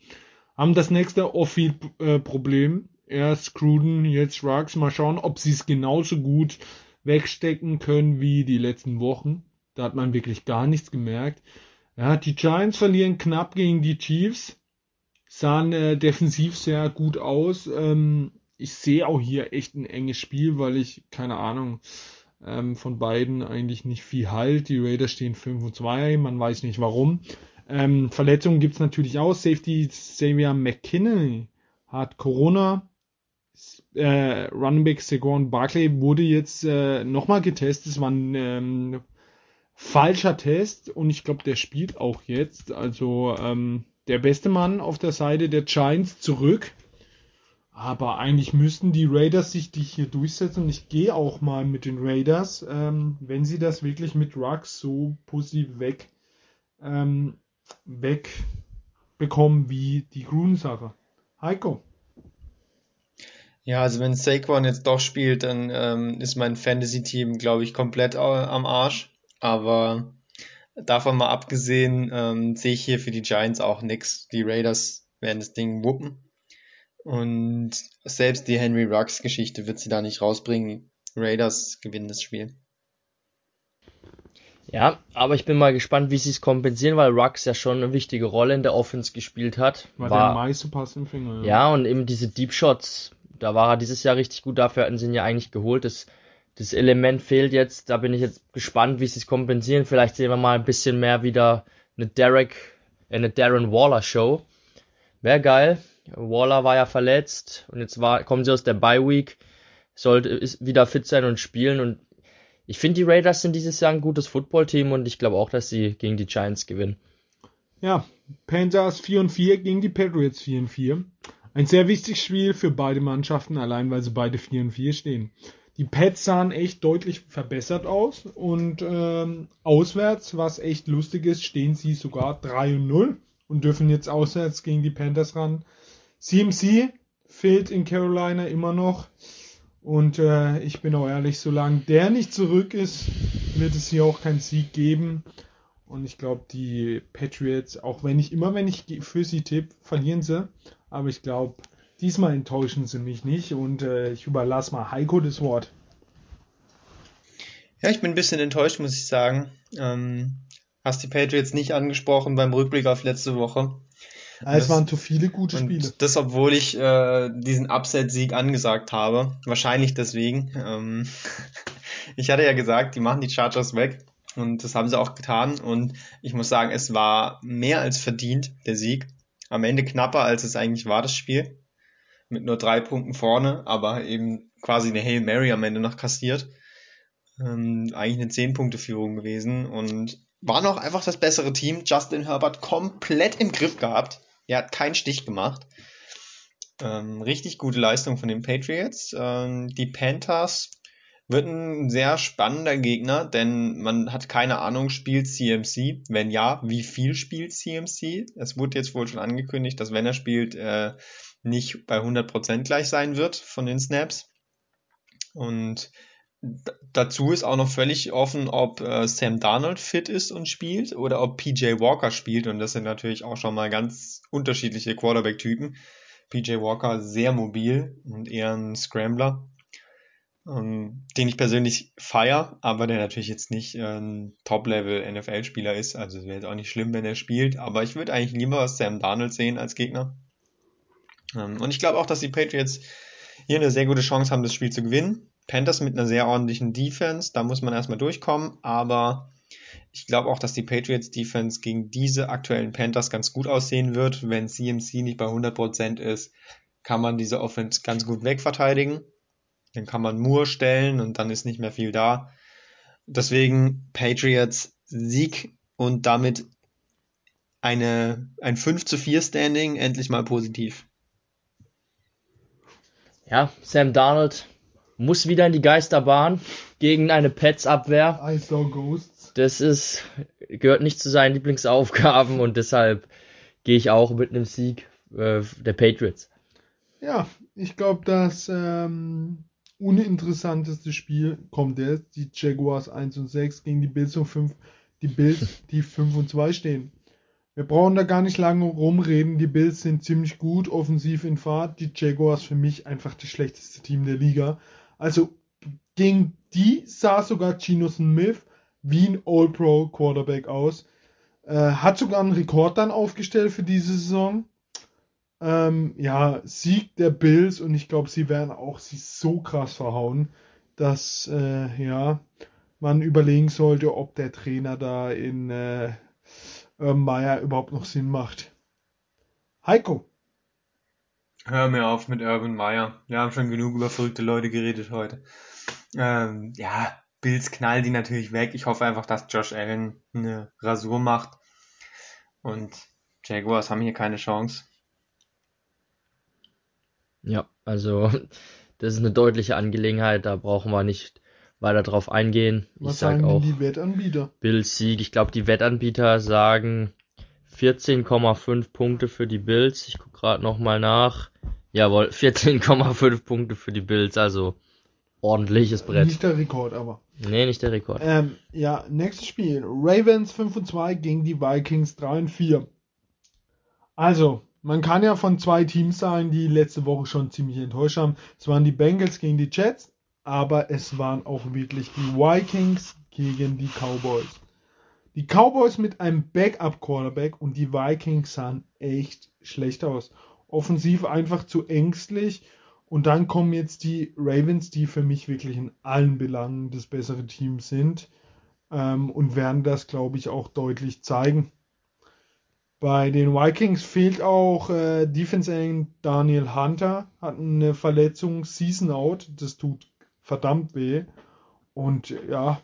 haben das nächste Off-Field-Problem. Erst Cruden, jetzt Ruggs. Mal schauen, ob sie es genauso gut wegstecken können wie die letzten Wochen. Da hat man wirklich gar nichts gemerkt. Ja, die Giants verlieren knapp gegen die Chiefs sahen äh, defensiv sehr gut aus. Ähm, ich sehe auch hier echt ein enges Spiel, weil ich, keine Ahnung, ähm, von beiden eigentlich nicht viel halt. Die Raiders stehen 5 und 2, man weiß nicht warum. Ähm, Verletzungen gibt's natürlich auch. Safety Xavier McKinney hat Corona. Äh, Running Back Saquon Barkley wurde jetzt äh, nochmal getestet. Es war ein ähm, falscher Test und ich glaube, der spielt auch jetzt. Also ähm, der beste Mann auf der Seite der Giants zurück. Aber eigentlich müssten die Raiders sich die hier durchsetzen. Ich gehe auch mal mit den Raiders, ähm, wenn sie das wirklich mit Rux so positiv weg, ähm, wegbekommen wie die Gruden-Sache. Heiko. Ja, also wenn Saquon jetzt doch spielt, dann ähm, ist mein Fantasy-Team, glaube ich, komplett am Arsch. Aber davon mal abgesehen, ähm, sehe ich hier für die Giants auch nichts. Die Raiders werden das Ding wuppen. Und selbst die Henry Ruggs Geschichte wird sie da nicht rausbringen. Raiders gewinnen das Spiel. Ja, aber ich bin mal gespannt, wie sie es kompensieren, weil Ruggs ja schon eine wichtige Rolle in der Offense gespielt hat. War, war der meiste Pass im Finger. Ja. ja, und eben diese Deep Shots, da war er dieses Jahr richtig gut, dafür hatten sie ihn ja eigentlich geholt. Das das Element fehlt jetzt. Da bin ich jetzt gespannt, wie sie es kompensieren. Vielleicht sehen wir mal ein bisschen mehr wieder eine Derek, äh, eine Darren Waller Show. Wäre geil. Waller war ja verletzt und jetzt war, kommen sie aus der Bye Week, sollte ist wieder fit sein und spielen und ich finde die Raiders sind dieses Jahr ein gutes Footballteam und ich glaube auch, dass sie gegen die Giants gewinnen. Ja, Panthers 4 und 4 gegen die Patriots 4 und 4. Ein sehr wichtiges Spiel für beide Mannschaften, allein weil sie beide 4 und 4 stehen. Die Pets sahen echt deutlich verbessert aus und ähm, auswärts, was echt lustig ist, stehen sie sogar 3 und 0 und dürfen jetzt auswärts gegen die Panthers ran. CMC fehlt in Carolina immer noch und äh, ich bin auch ehrlich, solange der nicht zurück ist, wird es hier auch keinen Sieg geben. Und ich glaube, die Patriots, auch wenn ich immer, wenn ich für sie tippe, verlieren sie. Aber ich glaube, diesmal enttäuschen sie mich nicht. Und äh, ich überlasse mal Heiko das Wort. Ja, ich bin ein bisschen enttäuscht, muss ich sagen. Ähm, hast die Patriots nicht angesprochen beim Rückblick auf letzte Woche. Ja, es das, waren zu viele gute Spiele. Das, obwohl ich äh, diesen Upset-Sieg angesagt habe. Wahrscheinlich deswegen. Ähm, ich hatte ja gesagt, die machen die Chargers weg. Und das haben sie auch getan. Und ich muss sagen, es war mehr als verdient, der Sieg. Am Ende knapper, als es eigentlich war, das Spiel. Mit nur drei Punkten vorne, aber eben quasi eine Hail Mary am Ende noch kassiert. Ähm, eigentlich eine 10-Punkte-Führung gewesen und war noch einfach das bessere Team. Justin Herbert komplett im Griff gehabt. Er hat keinen Stich gemacht. Ähm, richtig gute Leistung von den Patriots. Ähm, die Panthers wird ein sehr spannender Gegner, denn man hat keine Ahnung, spielt CMC? Wenn ja, wie viel spielt CMC? Es wurde jetzt wohl schon angekündigt, dass wenn er spielt, äh, nicht bei 100% gleich sein wird von den Snaps. Und dazu ist auch noch völlig offen, ob äh, Sam Darnold fit ist und spielt oder ob PJ Walker spielt. Und das sind natürlich auch schon mal ganz unterschiedliche Quarterback-Typen. PJ Walker sehr mobil und eher ein Scrambler, ähm, den ich persönlich feier, aber der natürlich jetzt nicht äh, ein Top-Level NFL-Spieler ist. Also es wäre jetzt auch nicht schlimm, wenn er spielt. Aber ich würde eigentlich lieber Sam Darnold sehen als Gegner. Ähm, und ich glaube auch, dass die Patriots hier eine sehr gute Chance haben, das Spiel zu gewinnen. Panthers mit einer sehr ordentlichen Defense, da muss man erstmal durchkommen, aber ich glaube auch, dass die Patriots Defense gegen diese aktuellen Panthers ganz gut aussehen wird. Wenn CMC nicht bei 100% ist, kann man diese Offense ganz gut wegverteidigen. Dann kann man Moore stellen und dann ist nicht mehr viel da. Deswegen Patriots Sieg und damit eine, ein 5 zu 4 Standing endlich mal positiv. Ja, Sam Darnold muss wieder in die Geisterbahn gegen eine Pets-Abwehr. I saw ghosts. Das ist, gehört nicht zu seinen Lieblingsaufgaben und deshalb gehe ich auch mit einem Sieg äh, der Patriots. Ja, ich glaube, das ähm, uninteressanteste Spiel kommt jetzt. Die Jaguars 1 und 6 gegen die Bills und 5. Die Bills, die 5 und 2 stehen. Wir brauchen da gar nicht lange rumreden. Die Bills sind ziemlich gut, offensiv in Fahrt. Die Jaguars für mich einfach das schlechteste Team der Liga. Also gegen die sah sogar Gino Smith wie ein All-Pro Quarterback aus. Äh, hat sogar einen Rekord dann aufgestellt für diese Saison. Ähm, ja, Sieg der Bills und ich glaube, sie werden auch sie so krass verhauen, dass äh, ja man überlegen sollte, ob der Trainer da in äh, Meyer überhaupt noch Sinn macht. Heiko. Hör mir auf mit Urban Meyer. Wir haben schon genug über verrückte Leute geredet heute. Ähm, ja, Bills knallen die natürlich weg. Ich hoffe einfach, dass Josh Allen eine Rasur macht. Und Jaguars haben hier keine Chance. Ja, also das ist eine deutliche Angelegenheit. Da brauchen wir nicht weiter drauf eingehen. Was ich sag auch die Wettanbieter? Bills Sieg. Ich glaube, die Wettanbieter sagen 14,5 Punkte für die Bills. Ich gucke gerade nochmal nach. Jawohl, 14,5 Punkte für die Bills, also ordentliches Brett. Nicht der Rekord, aber. Nee, nicht der Rekord. Ähm, ja, nächstes Spiel. Ravens 5 und 2 gegen die Vikings 3 und 4. Also, man kann ja von zwei Teams sagen, die letzte Woche schon ziemlich enttäuscht haben. Es waren die Bengals gegen die Jets, aber es waren auch wirklich die Vikings gegen die Cowboys. Die Cowboys mit einem Backup-Quarterback und die Vikings sahen echt schlecht aus. Offensiv einfach zu ängstlich. Und dann kommen jetzt die Ravens, die für mich wirklich in allen Belangen das bessere Team sind ähm, und werden das, glaube ich, auch deutlich zeigen. Bei den Vikings fehlt auch äh, Defense End Daniel Hunter, hat eine Verletzung, Season Out, das tut verdammt weh. Und ja,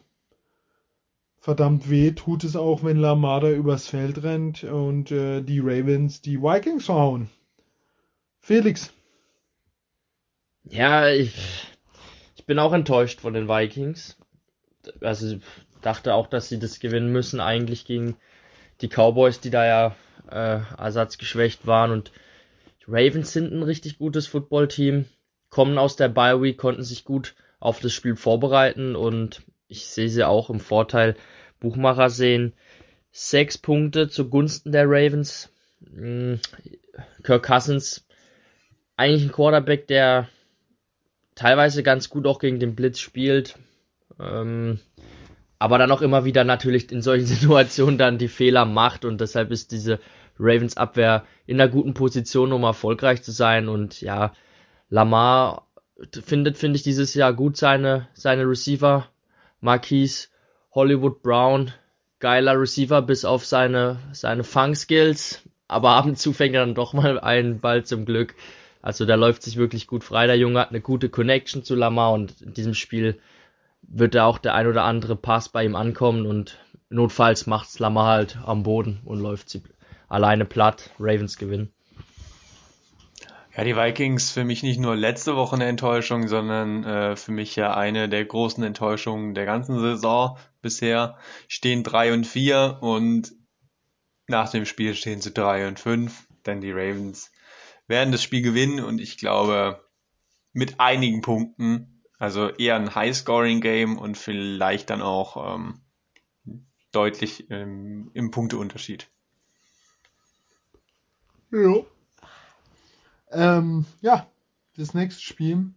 verdammt weh tut es auch, wenn Lamada übers Feld rennt und äh, die Ravens die Vikings verhauen. Felix. Ja, ich, ich bin auch enttäuscht von den Vikings. Also dachte auch, dass sie das gewinnen müssen, eigentlich gegen die Cowboys, die da ja äh, ersatzgeschwächt waren. Und die Ravens sind ein richtig gutes Footballteam, kommen aus der Bye Week, konnten sich gut auf das Spiel vorbereiten und ich sehe sie auch im Vorteil Buchmacher sehen. sechs Punkte zugunsten der Ravens. Hm, Kirk Cousins, eigentlich ein Quarterback, der teilweise ganz gut auch gegen den Blitz spielt. Ähm, aber dann auch immer wieder natürlich in solchen Situationen dann die Fehler macht und deshalb ist diese Ravens Abwehr in einer guten Position, um erfolgreich zu sein und ja, Lamar findet, finde ich, dieses Jahr gut seine, seine Receiver. Marquise, Hollywood Brown, geiler Receiver bis auf seine, seine Fang-Skills, aber ab und zu fängt er dann doch mal einen Ball zum Glück. Also da läuft sich wirklich gut frei. Der Junge hat eine gute Connection zu Lamar und in diesem Spiel wird da auch der ein oder andere Pass bei ihm ankommen und notfalls macht's Lamar halt am Boden und läuft sie alleine platt. Ravens gewinnen. Ja, die Vikings für mich nicht nur letzte Woche eine Enttäuschung, sondern äh, für mich ja eine der großen Enttäuschungen der ganzen Saison bisher. Stehen 3 und 4 und nach dem Spiel stehen sie 3 und 5, denn die Ravens werden das Spiel gewinnen und ich glaube mit einigen Punkten, also eher ein High-Scoring-Game und vielleicht dann auch ähm, deutlich ähm, im Punkteunterschied. Ja. Ähm, ja, das nächste Spiel.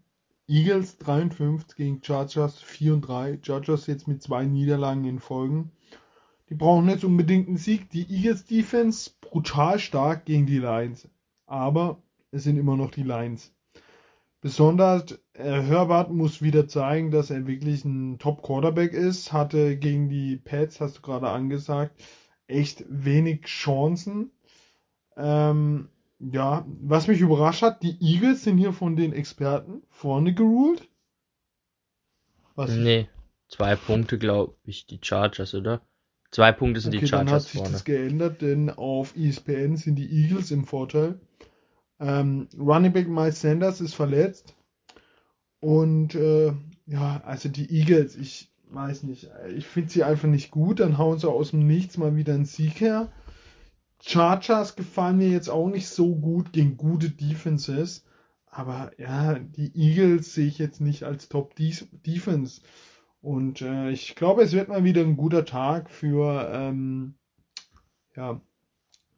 Eagles 53 gegen Chargers 4 und 3. Chargers jetzt mit zwei Niederlagen in Folgen. Die brauchen jetzt unbedingt einen Sieg. Die Eagles Defense brutal stark gegen die Lions. Aber es sind immer noch die Lions. Besonders äh, Herbert muss wieder zeigen, dass er wirklich ein Top Quarterback ist. Hatte gegen die Pets, hast du gerade angesagt, echt wenig Chancen. Ähm, ja, was mich überrascht hat, die Eagles sind hier von den Experten vorne geruled. Was nee, zwei Punkte, glaube ich, die Chargers, oder? Zwei Punkte sind okay, die Chargers dann hat sich vorne. das geändert, denn auf ESPN sind die Eagles im Vorteil. Ähm, Running Back Miles Sanders ist verletzt. Und äh, ja, also die Eagles, ich weiß nicht, ich finde sie einfach nicht gut. Dann hauen sie aus dem Nichts mal wieder einen Sieg her. Chargers gefallen mir jetzt auch nicht so gut gegen gute Defenses. Aber ja, die Eagles sehe ich jetzt nicht als Top Defense. Und äh, ich glaube, es wird mal wieder ein guter Tag für, ähm, ja,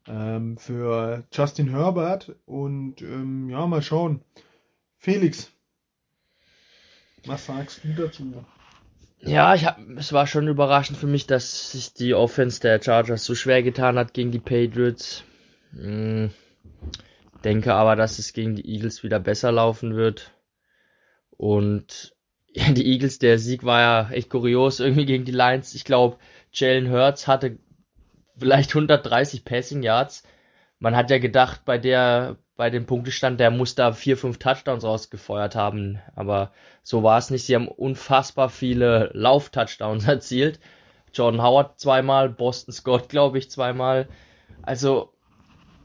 ähm, für Justin Herbert. Und ähm, ja, mal schauen. Felix, was sagst du dazu? Ja, ich hab, es war schon überraschend für mich, dass sich die Offense der Chargers so schwer getan hat gegen die Patriots. Hm, denke aber, dass es gegen die Eagles wieder besser laufen wird. Und ja, die Eagles, der Sieg war ja echt kurios irgendwie gegen die Lions. Ich glaube, Jalen Hurts hatte vielleicht 130 Passing Yards. Man hat ja gedacht, bei der bei dem Punktestand, der muss da vier, fünf Touchdowns rausgefeuert haben. Aber so war es nicht. Sie haben unfassbar viele Lauf-Touchdowns erzielt. Jordan Howard zweimal, Boston Scott, glaube ich, zweimal. Also,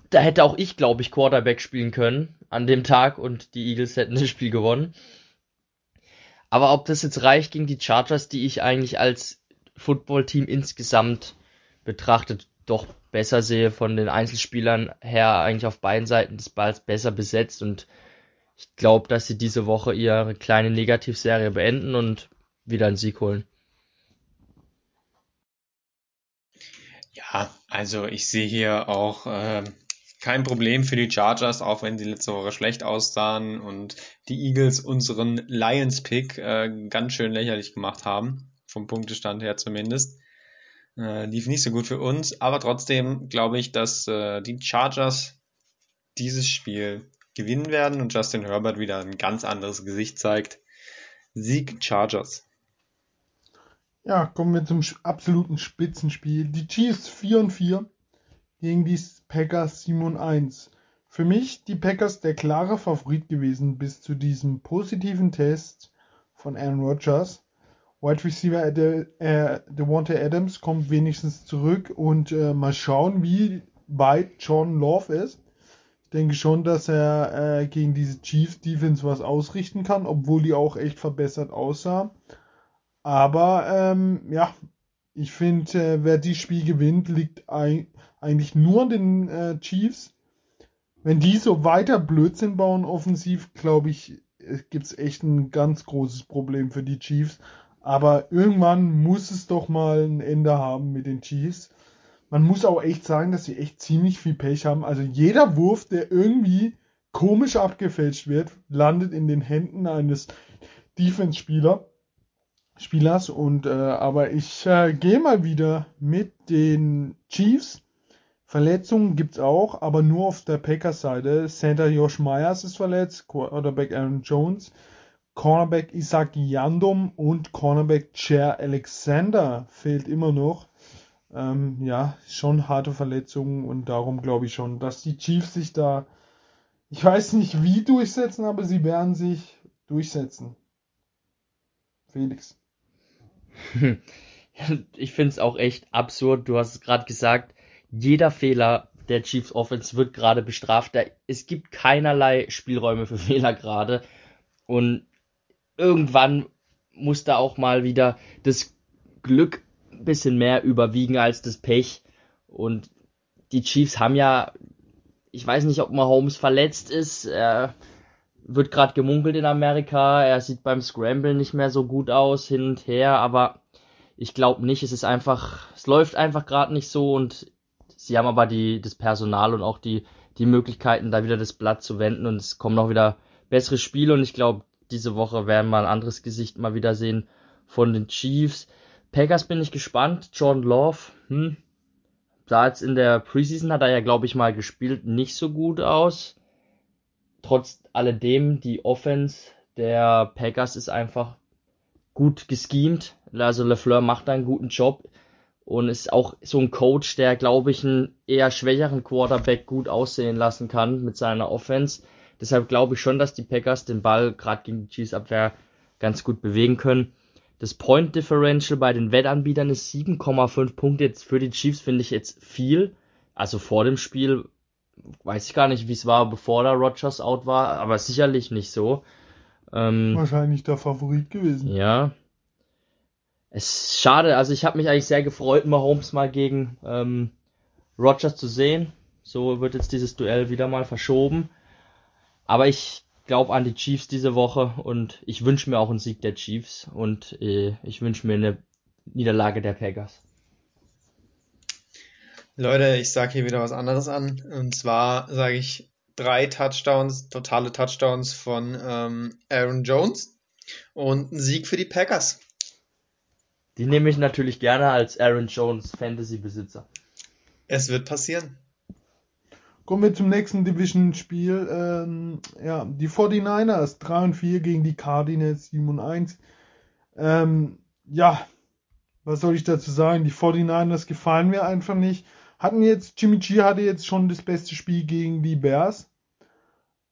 da hätte auch ich, glaube ich, Quarterback spielen können an dem Tag und die Eagles hätten das Spiel gewonnen. Aber ob das jetzt reicht gegen die Chargers, die ich eigentlich als Footballteam insgesamt betrachtet doch besser sehe von den Einzelspielern her, eigentlich auf beiden Seiten des Balls besser besetzt und ich glaube, dass sie diese Woche ihre kleine Negativserie beenden und wieder einen Sieg holen. Ja, also ich sehe hier auch äh, kein Problem für die Chargers, auch wenn sie letzte Woche schlecht aussahen und die Eagles unseren Lions-Pick äh, ganz schön lächerlich gemacht haben, vom Punktestand her zumindest. Äh, lief nicht so gut für uns, aber trotzdem glaube ich, dass äh, die Chargers dieses Spiel gewinnen werden und Justin Herbert wieder ein ganz anderes Gesicht zeigt. Sieg Chargers. Ja, kommen wir zum absoluten Spitzenspiel. Die Chiefs 4 und 4 gegen die Packers 7 und 1. Für mich die Packers der klare Favorit gewesen bis zu diesem positiven Test von Aaron Rodgers. Wide Receiver De, äh, Devontae Adams kommt wenigstens zurück und äh, mal schauen, wie weit John Love ist. Ich denke schon, dass er äh, gegen diese Chiefs Defense was ausrichten kann, obwohl die auch echt verbessert aussah. Aber ähm, ja, ich finde, äh, wer dieses Spiel gewinnt, liegt ein, eigentlich nur an den äh, Chiefs. Wenn die so weiter Blödsinn bauen offensiv, glaube ich, gibt es echt ein ganz großes Problem für die Chiefs. Aber irgendwann muss es doch mal ein Ende haben mit den Chiefs. man muss auch echt sagen, dass sie echt ziemlich viel Pech haben. Also jeder Wurf, der irgendwie komisch abgefälscht wird, landet in den Händen eines Defense-Spieler. Spielers und äh, aber ich äh, gehe mal wieder mit den Chiefs. Verletzungen gibt's auch, aber nur auf der Packers Seite. Center Josh Myers ist verletzt, Quarterback Aaron Jones, Cornerback Isaac Yandom und Cornerback Chair Alexander fehlt immer noch. Ähm, ja, schon harte Verletzungen und darum glaube ich schon, dass die Chiefs sich da, ich weiß nicht wie durchsetzen, aber sie werden sich durchsetzen. Felix. Ich finde es auch echt absurd. Du hast es gerade gesagt, jeder Fehler der Chiefs Offense wird gerade bestraft. Es gibt keinerlei Spielräume für Fehler gerade. Und irgendwann muss da auch mal wieder das Glück ein bisschen mehr überwiegen als das Pech. Und die Chiefs haben ja, ich weiß nicht, ob Mahomes verletzt ist. Er wird gerade gemunkelt in Amerika. Er sieht beim Scramble nicht mehr so gut aus, hin und her. Aber ich glaube nicht. Es ist einfach, es läuft einfach gerade nicht so und sie haben aber die, das Personal und auch die, die Möglichkeiten, da wieder das Blatt zu wenden und es kommen noch wieder bessere Spiele und ich glaube, diese Woche werden wir ein anderes Gesicht mal wieder sehen von den Chiefs. Packers bin ich gespannt. John Love, hm, sah jetzt in der Preseason hat er ja, glaube ich, mal gespielt, nicht so gut aus. Trotz alledem, die Offense der Packers ist einfach gut geschemt. Also LeFleur macht einen guten Job und ist auch so ein Coach, der, glaube ich, einen eher schwächeren Quarterback gut aussehen lassen kann mit seiner Offense. Deshalb glaube ich schon, dass die Packers den Ball gerade gegen die Chiefs Abwehr ganz gut bewegen können. Das Point Differential bei den Wettanbietern ist 7,5 Punkte. Jetzt für die Chiefs finde ich jetzt viel. Also vor dem Spiel weiß ich gar nicht, wie es war, bevor da Rogers out war, aber sicherlich nicht so. Ähm, Wahrscheinlich der Favorit gewesen. Ja. Es ist schade, also ich habe mich eigentlich sehr gefreut, Mahomes mal gegen ähm, Rogers zu sehen. So wird jetzt dieses Duell wieder mal verschoben. Aber ich glaube an die Chiefs diese Woche und ich wünsche mir auch einen Sieg der Chiefs und äh, ich wünsche mir eine Niederlage der Packers. Leute, ich sage hier wieder was anderes an. Und zwar sage ich drei Touchdowns, totale Touchdowns von ähm, Aaron Jones und ein Sieg für die Packers. Die nehme ich natürlich gerne als Aaron Jones Fantasy-Besitzer. Es wird passieren. Kommen wir zum nächsten Division-Spiel. Ähm, ja, die 49ers 3 und 4 gegen die Cardinals 7 und 1. Ähm, ja, was soll ich dazu sagen? Die 49ers gefallen mir einfach nicht. Hatten jetzt, Jimmy G hatte jetzt schon das beste Spiel gegen die Bears.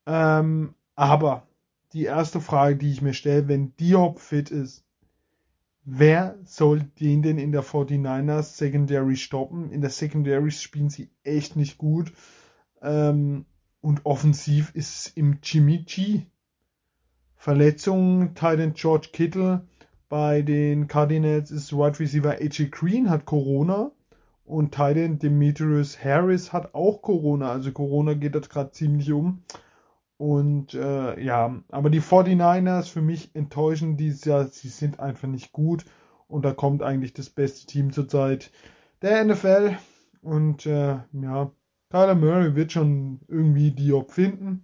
Ähm, aber die erste Frage, die ich mir stelle, wenn Diop fit ist, wer soll den denn in der 49ers Secondary stoppen? In der Secondary spielen sie echt nicht gut. Ähm, und offensiv ist im G. Verletzungen, Titan George Kittle. Bei den Cardinals ist Wide Receiver AJ Green, hat Corona. Und Titan Demetrius Harris hat auch Corona. Also Corona geht das gerade ziemlich um. Und äh, ja, aber die 49ers für mich enttäuschen dieses Jahr. Sie sind einfach nicht gut. Und da kommt eigentlich das beste Team zurzeit der NFL. Und äh, ja, Tyler Murray wird schon irgendwie Diop finden.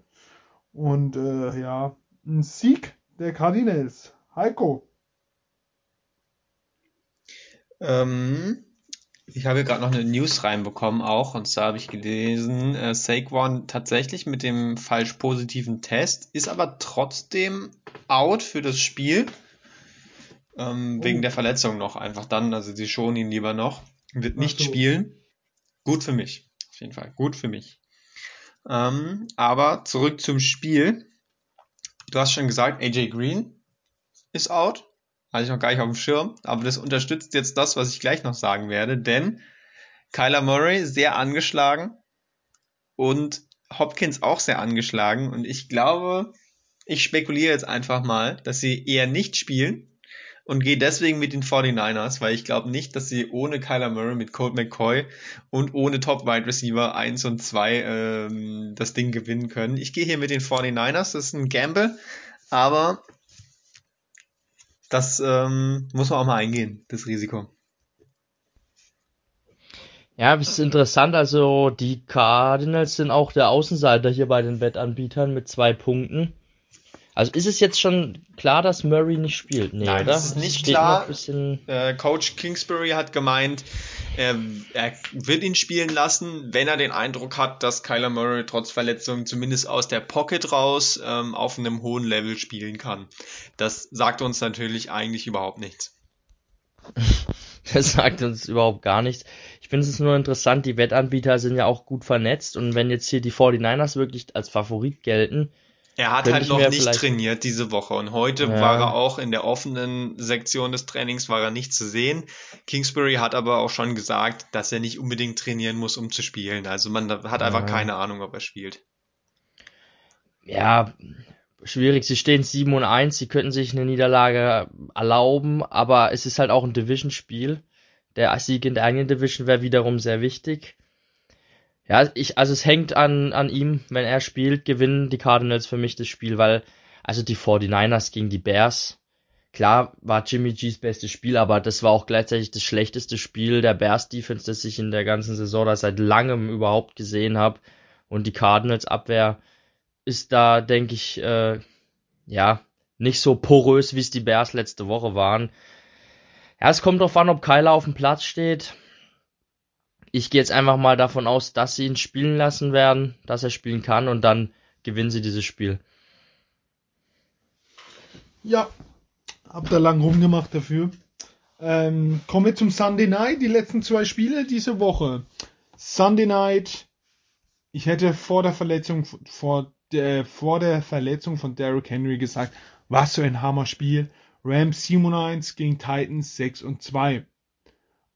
Und äh, ja, ein Sieg der Cardinals. Heiko. Ähm, ich habe gerade noch eine News reinbekommen auch, und zwar habe ich gelesen, äh, Saquon tatsächlich mit dem falsch positiven Test, ist aber trotzdem out für das Spiel. Ähm, oh. Wegen der Verletzung noch einfach dann, also sie schonen ihn lieber noch. Wird nicht so. spielen. Gut für mich auf jeden Fall. Gut für mich. Ähm, aber zurück zum Spiel. Du hast schon gesagt, AJ Green ist out. Hatte ich noch gar nicht auf dem Schirm. Aber das unterstützt jetzt das, was ich gleich noch sagen werde. Denn Kyler Murray sehr angeschlagen und Hopkins auch sehr angeschlagen. Und ich glaube, ich spekuliere jetzt einfach mal, dass sie eher nicht spielen und gehe deswegen mit den 49ers, weil ich glaube nicht, dass sie ohne Kyler Murray mit Colt McCoy und ohne Top Wide Receiver 1 und 2 ähm, das Ding gewinnen können. Ich gehe hier mit den 49ers, das ist ein Gamble, aber das ähm, muss man auch mal eingehen, das Risiko. Ja, es ist interessant. Also die Cardinals sind auch der Außenseiter hier bei den Wettanbietern mit zwei Punkten. Also ist es jetzt schon klar, dass Murray nicht spielt? Nee, Nein, oder? das ist nicht Steht klar. Äh, Coach Kingsbury hat gemeint, er, er wird ihn spielen lassen, wenn er den Eindruck hat, dass Kyler Murray trotz Verletzung zumindest aus der Pocket raus ähm, auf einem hohen Level spielen kann. Das sagt uns natürlich eigentlich überhaupt nichts. Das sagt uns überhaupt gar nichts. Ich finde es nur interessant, die Wettanbieter sind ja auch gut vernetzt und wenn jetzt hier die 49ers wirklich als Favorit gelten, Er hat halt noch nicht trainiert diese Woche und heute Ja. war er auch in der offenen Sektion des Trainings war er nicht zu sehen. Kingsbury hat aber auch schon gesagt, dass er nicht unbedingt trainieren muss, um zu spielen. Also man hat einfach Ja. keine Ahnung, ob er spielt. ja, schwierig. Sie stehen 7 und 1, sie könnten sich eine Niederlage erlauben, aber es ist halt auch ein Division-Spiel. Der Sieg in der eigenen Division wäre wiederum sehr wichtig. Ja, ich, also es hängt an, an ihm, wenn er spielt, gewinnen die Cardinals für mich das Spiel, weil, also die 49ers gegen die Bears, klar war Jimmy G's bestes Spiel, aber das war auch gleichzeitig das schlechteste Spiel der Bears Defense, das ich in der ganzen Saison da seit langem überhaupt gesehen habe. Und die Cardinals Abwehr ist da, denke ich, äh, ja, nicht so porös, wie es die Bears letzte Woche waren. Ja, es kommt drauf an, ob Kyler auf dem Platz steht. Ich gehe jetzt einfach mal davon aus, dass sie ihn spielen lassen werden, dass er spielen kann und dann gewinnen sie dieses Spiel. Ja, hab da lang rumgemacht dafür. Ähm, kommen wir zum Sunday Night, die letzten zwei Spiele diese Woche. Sunday Night, ich hätte vor der Verletzung vor der, vor der Verletzung von Derrick Henry gesagt, was für ein Hammer-Spiel. Rams 7 und 1 gegen Titans 6 und 2.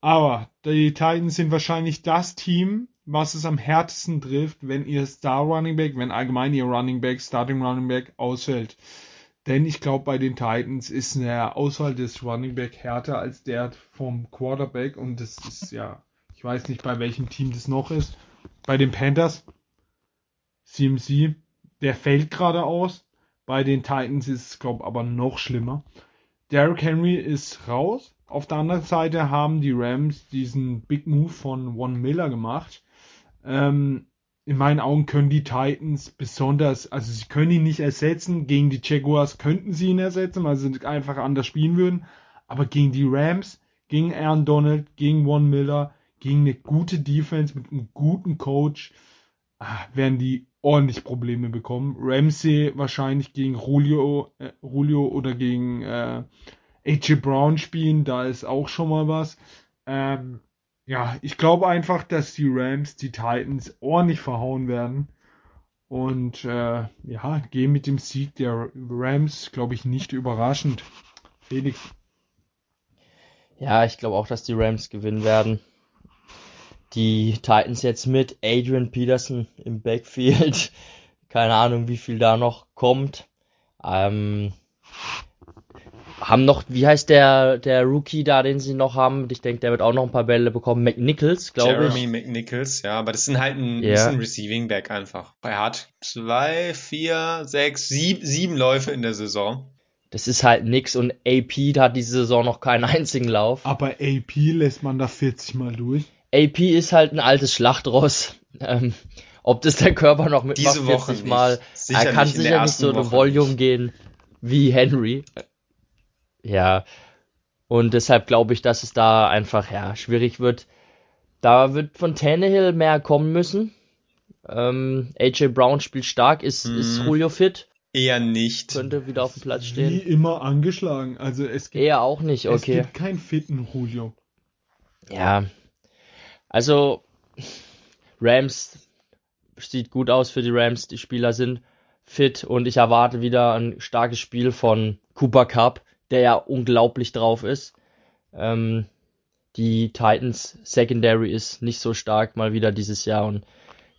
Aber die Titans sind wahrscheinlich das Team, was es am härtesten trifft, wenn ihr Star Running Back, wenn allgemein ihr Running Back, Starting Running Back ausfällt. Denn ich glaube, bei den Titans ist eine Auswahl des Running Back härter als der vom Quarterback. Und das ist ja, ich weiß nicht, bei welchem Team das noch ist. Bei den Panthers, CMC, der fällt gerade aus. Bei den Titans ist es, glaube ich, aber noch schlimmer. Derrick Henry ist raus. Auf der anderen Seite haben die Rams diesen Big Move von Von Miller gemacht. Ähm, in meinen Augen können die Titans besonders, also sie können ihn nicht ersetzen. Gegen die Jaguars könnten sie ihn ersetzen, weil sie einfach anders spielen würden. Aber gegen die Rams, gegen Aaron Donald, gegen Von Miller, gegen eine gute Defense mit einem guten Coach, ah, werden die ordentlich Probleme bekommen. Ramsey wahrscheinlich gegen Julio, äh, Julio oder gegen äh, AJ Brown spielen, da ist auch schon mal was. Ähm, ja, ich glaube einfach, dass die Rams die Titans ordentlich verhauen werden. Und äh, ja, gehe mit dem Sieg der Rams, glaube ich, nicht überraschend. Felix. Ja, ich glaube auch, dass die Rams gewinnen werden. Die Titans jetzt mit Adrian Peterson im Backfield. Keine Ahnung, wie viel da noch kommt. Ähm, haben noch, wie heißt der, der Rookie da, den sie noch haben? Ich denke, der wird auch noch ein paar Bälle bekommen. McNichols, glaube ich. Jeremy McNichols, ja, aber das sind halt ein, ist ein Receiving Back einfach. Er hat zwei, vier, sechs, sieben, sieben Läufe in der Saison. Das ist halt nix und AP hat diese Saison noch keinen einzigen Lauf. Aber AP lässt man da 40 Mal durch. AP ist halt ein altes Schlachtross. Ähm, ob das der Körper noch mitmacht, Diese Woche 40 nicht. Mal. Sicherlich er kann sicher nicht so eine Volume nicht. gehen wie Henry. Ja. Und deshalb glaube ich, dass es da einfach ja schwierig wird. Da wird von Tannehill mehr kommen müssen. Ähm, AJ Brown spielt stark. Ist, ist Mhm. Julio fit? Eher nicht. Könnte wieder auf dem Platz Wie stehen. immer angeschlagen. Also es gibt, Eher auch nicht, es okay. gibt keinen fitten Julio. Ja. Also, Rams sieht gut aus für die Rams. Die Spieler sind fit und ich erwarte wieder ein starkes Spiel von Cooper Cup, der ja unglaublich drauf ist. Ähm, die Titans Secondary ist nicht so stark mal wieder dieses Jahr und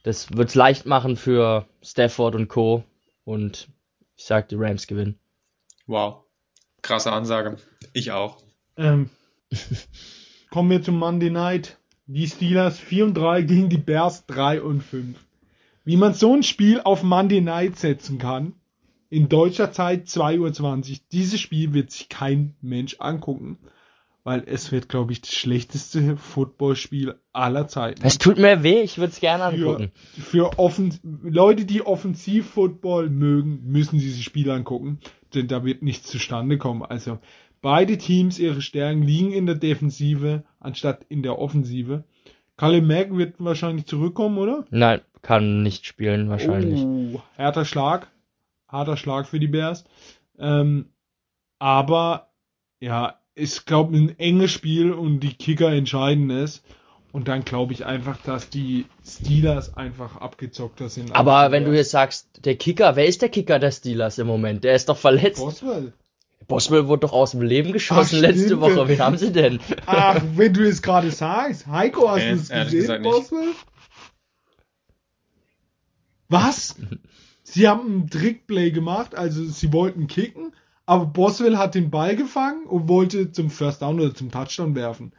das wird's leicht machen für Stafford und Co. Und ich sag, die Rams gewinnen. Wow. Krasse Ansage. Ich auch. Ähm, kommen wir zum Monday Night. Die Steelers 4 und 3 gegen die Bears 3 und 5. Wie man so ein Spiel auf Monday Night setzen kann, in deutscher Zeit 2.20 Uhr, dieses Spiel wird sich kein Mensch angucken. weil es wird, glaube ich, das schlechteste Footballspiel aller Zeiten. Es tut mir weh, ich würde es gerne Für, angucken. für offen Leute, die Offensiv-Football mögen, müssen diese Spiele angucken, denn da wird nichts zustande kommen. Also beide Teams, ihre Stärken liegen in der Defensive anstatt in der Offensive. Kalle Mack wird wahrscheinlich zurückkommen, oder? Nein, kann nicht spielen wahrscheinlich. Oh, harter Schlag. Harter Schlag für die Bears. Ähm, aber ja, ich glaube, ein enges Spiel und die Kicker entscheiden es. Und dann glaube ich einfach, dass die Steelers einfach abgezockter sind. Aber wenn du jetzt sagst, der Kicker, wer ist der Kicker der Steelers im Moment? Der ist doch verletzt. Boswell. Boswell wurde doch aus dem Leben geschossen Ach, letzte. Woche. Wen haben sie denn? Ach, wenn du es gerade sagst. Heiko, hast Nee, du es gesehen. Boswell? Was? Sie haben einen Trickplay gemacht, also sie wollten kicken, aber Boswell hat den Ball gefangen und wollte zum First Down oder zum Touchdown werfen.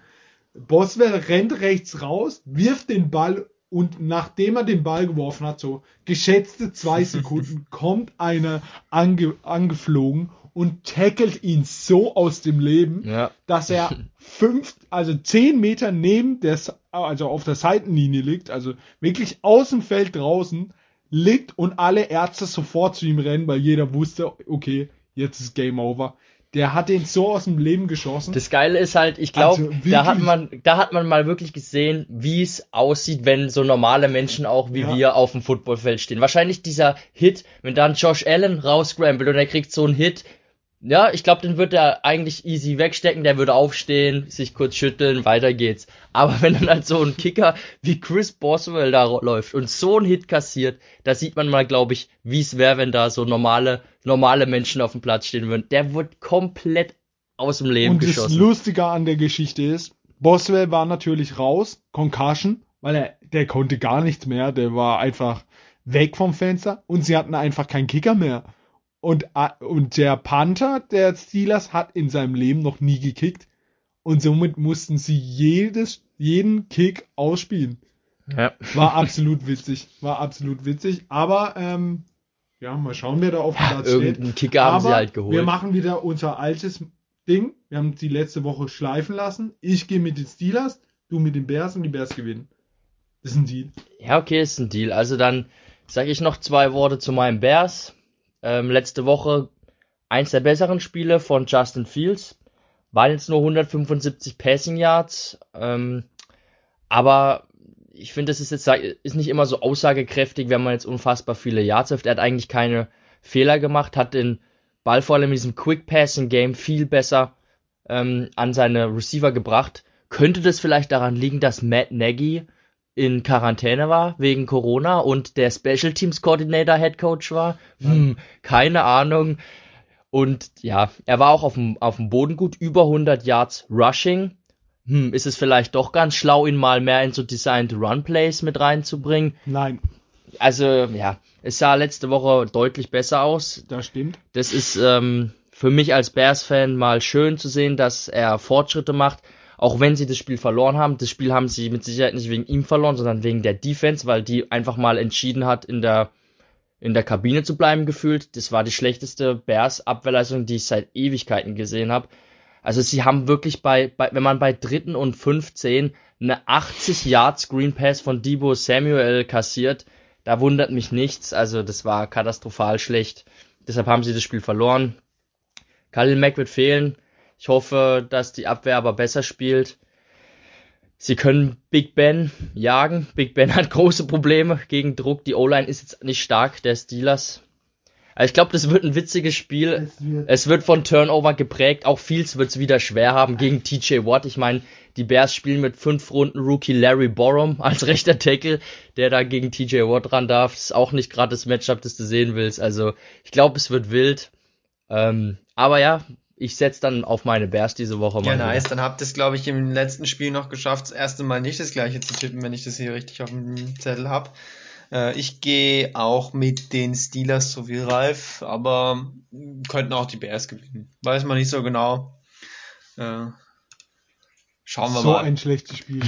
Boswell rennt rechts raus, wirft den Ball und nachdem er den Ball geworfen hat, so geschätzte zwei Sekunden, kommt einer ange angeflogen und tackelt ihn so aus dem Leben, Ja. dass er fünf, also zehn Meter neben der, also auf der Seitenlinie liegt, also wirklich aus dem Feld draußen liegt und alle Ärzte sofort zu ihm rennen, weil jeder wusste, okay, jetzt ist Game Over. Der hat den so aus dem Leben geschossen. Das Geile ist halt, ich glaube, Also da hat man, da hat man mal wirklich gesehen, wie es aussieht, wenn so normale Menschen auch wie Ja. wir auf dem Footballfeld stehen. Wahrscheinlich dieser Hit, wenn dann Josh Allen rausscrambled und er kriegt so einen Hit, ja, ich glaube, den wird er eigentlich easy wegstecken, der würde aufstehen, sich kurz schütteln, weiter geht's. Aber wenn dann halt so ein Kicker wie Chris Boswell da läuft und so einen Hit kassiert, da sieht man mal, glaube ich, wie es wäre, wenn da so normale, normale Menschen auf dem Platz stehen würden. Der wird komplett aus dem Leben und das geschossen. Lustige an der Geschichte ist, Boswell war natürlich raus, Concussion, weil er, der konnte gar nichts mehr, der war einfach weg vom Fenster und sie hatten einfach keinen Kicker mehr. Und, a- und der Panther der Steelers hat in seinem Leben noch nie gekickt und somit mussten sie jedes, jeden Kick ausspielen. Ja. War absolut witzig, war absolut witzig, aber ähm, ja, mal schauen, wer da auf dem Platz steht. Irgendeinen Kicker haben sie Aber halt geholt. Wir machen wieder unser altes Ding. Wir haben die letzte Woche schleifen lassen. Ich gehe mit den Steelers, du mit den Bears und die Bears gewinnen. Das ist ein Deal. Ja, okay, ist ein Deal. Also dann sage ich noch zwei Worte zu meinen Bears. Ähm, letzte Woche eins der besseren Spiele von Justin Fields. Waren jetzt nur 175 Passing Yards. Ähm, aber ich finde, das ist jetzt ist nicht immer so aussagekräftig, wenn man jetzt unfassbar viele Yards wirft. Er hat eigentlich keine Fehler gemacht, hat den Ball vor allem in diesem Quick Passing Game viel besser ähm, an seine Receiver gebracht. Könnte das vielleicht daran liegen, dass Matt Nagy in Quarantäne war wegen Corona und der Special Teams Coordinator Head Coach war? Hm, keine Ahnung. Und ja, er war auch auf dem, auf dem Boden gut, über 100 Yards Rushing. Hm, ist es vielleicht doch ganz schlau, ihn mal mehr in so Designed Run Plays mit reinzubringen? Nein, Also, ja, es sah letzte Woche deutlich besser aus. das stimmt. Das ist ähm, für mich als Bears-Fan mal schön zu sehen, dass er Fortschritte macht, auch wenn sie das Spiel verloren haben. Das Spiel haben sie mit Sicherheit nicht wegen ihm verloren, sondern wegen der Defense, weil die einfach mal entschieden hat, in der in der Kabine zu bleiben gefühlt. Das war die schlechteste Bears-Abwehrleistung, die ich seit Ewigkeiten gesehen habe. Also sie haben wirklich bei, bei wenn man bei dritten und 15 eine 80 Yard Screen Pass von Debo Samuel kassiert, da wundert mich nichts. Also das war katastrophal schlecht. Deshalb haben sie das Spiel verloren. Khalil Mack wird fehlen. Ich hoffe, dass die Abwehr aber besser spielt. Sie können Big Ben jagen. Big Ben hat große Probleme gegen Druck. Die O-Line ist jetzt nicht stark, der Steelers. Also ich glaube, das wird ein witziges Spiel. Es wird, Es wird von Turnover geprägt. Auch Fields wird es wieder schwer haben gegen TJ Watt. Ich meine, die Bears spielen mit fünf Runden Rookie Larry Borum als rechter Tackle, der da gegen TJ Watt ran darf. Das ist auch nicht gerade das Matchup, das du sehen willst. Also ich glaube, es wird wild. Ähm, aber ja, ich setze dann auf meine Bears diese Woche mal. Ja, wieder. nice. Dann habt ihr es, glaube ich, im letzten Spiel noch geschafft, das erste Mal nicht das gleiche zu tippen, wenn ich das hier richtig auf dem Zettel habe. Äh, ich gehe auch mit den Steelers so wie Ralf, aber könnten auch die Bears gewinnen. Weiß man nicht so genau. Äh, schauen wir so mal. ein schlechtes Spiel.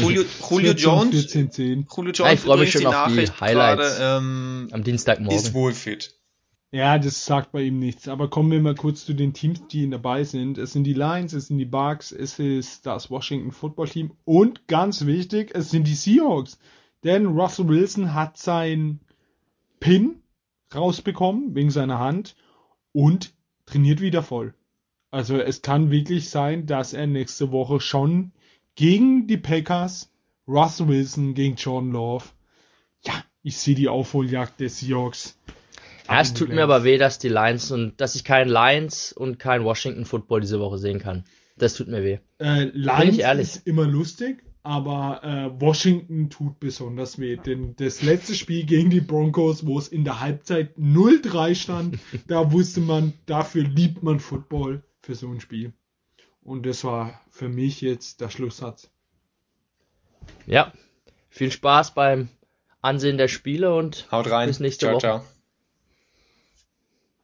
Julio, Julio 14, Jones, 14, 10. Julio Ja, Jones ich freu mich schon die auf die Nachricht Highlights gerade, ähm, Am Dienstagmorgen. ist wohl fit. Ja, das sagt bei ihm nichts. Aber kommen wir mal kurz zu den Teams, die dabei sind. Es sind die Lions, es sind die Bucks, es ist das Washington Football Team und ganz wichtig, es sind die Seahawks. Denn Russell Wilson hat sein Pin rausbekommen wegen seiner Hand und trainiert wieder voll. Also es kann wirklich sein, dass er nächste Woche schon gegen die Packers, Russell Wilson gegen John Love. Ja, ich sehe die Aufholjagd des Seahawks. Ja, es tut mir aber weh, dass die Lions und dass ich keinen Lions und keinen Washington Football diese Woche sehen kann. Das tut mir weh. Äh, Lions ist immer lustig, aber äh, Washington tut besonders weh. Denn das letzte Spiel gegen die Broncos, wo es in der Halbzeit 0-3 stand, da wusste man, dafür liebt man Football für so ein Spiel. Und das war für mich jetzt der Schlusssatz. Ja, viel Spaß beim Ansehen der Spiele und Haut rein. bis nächste ciao, Woche. Ciao.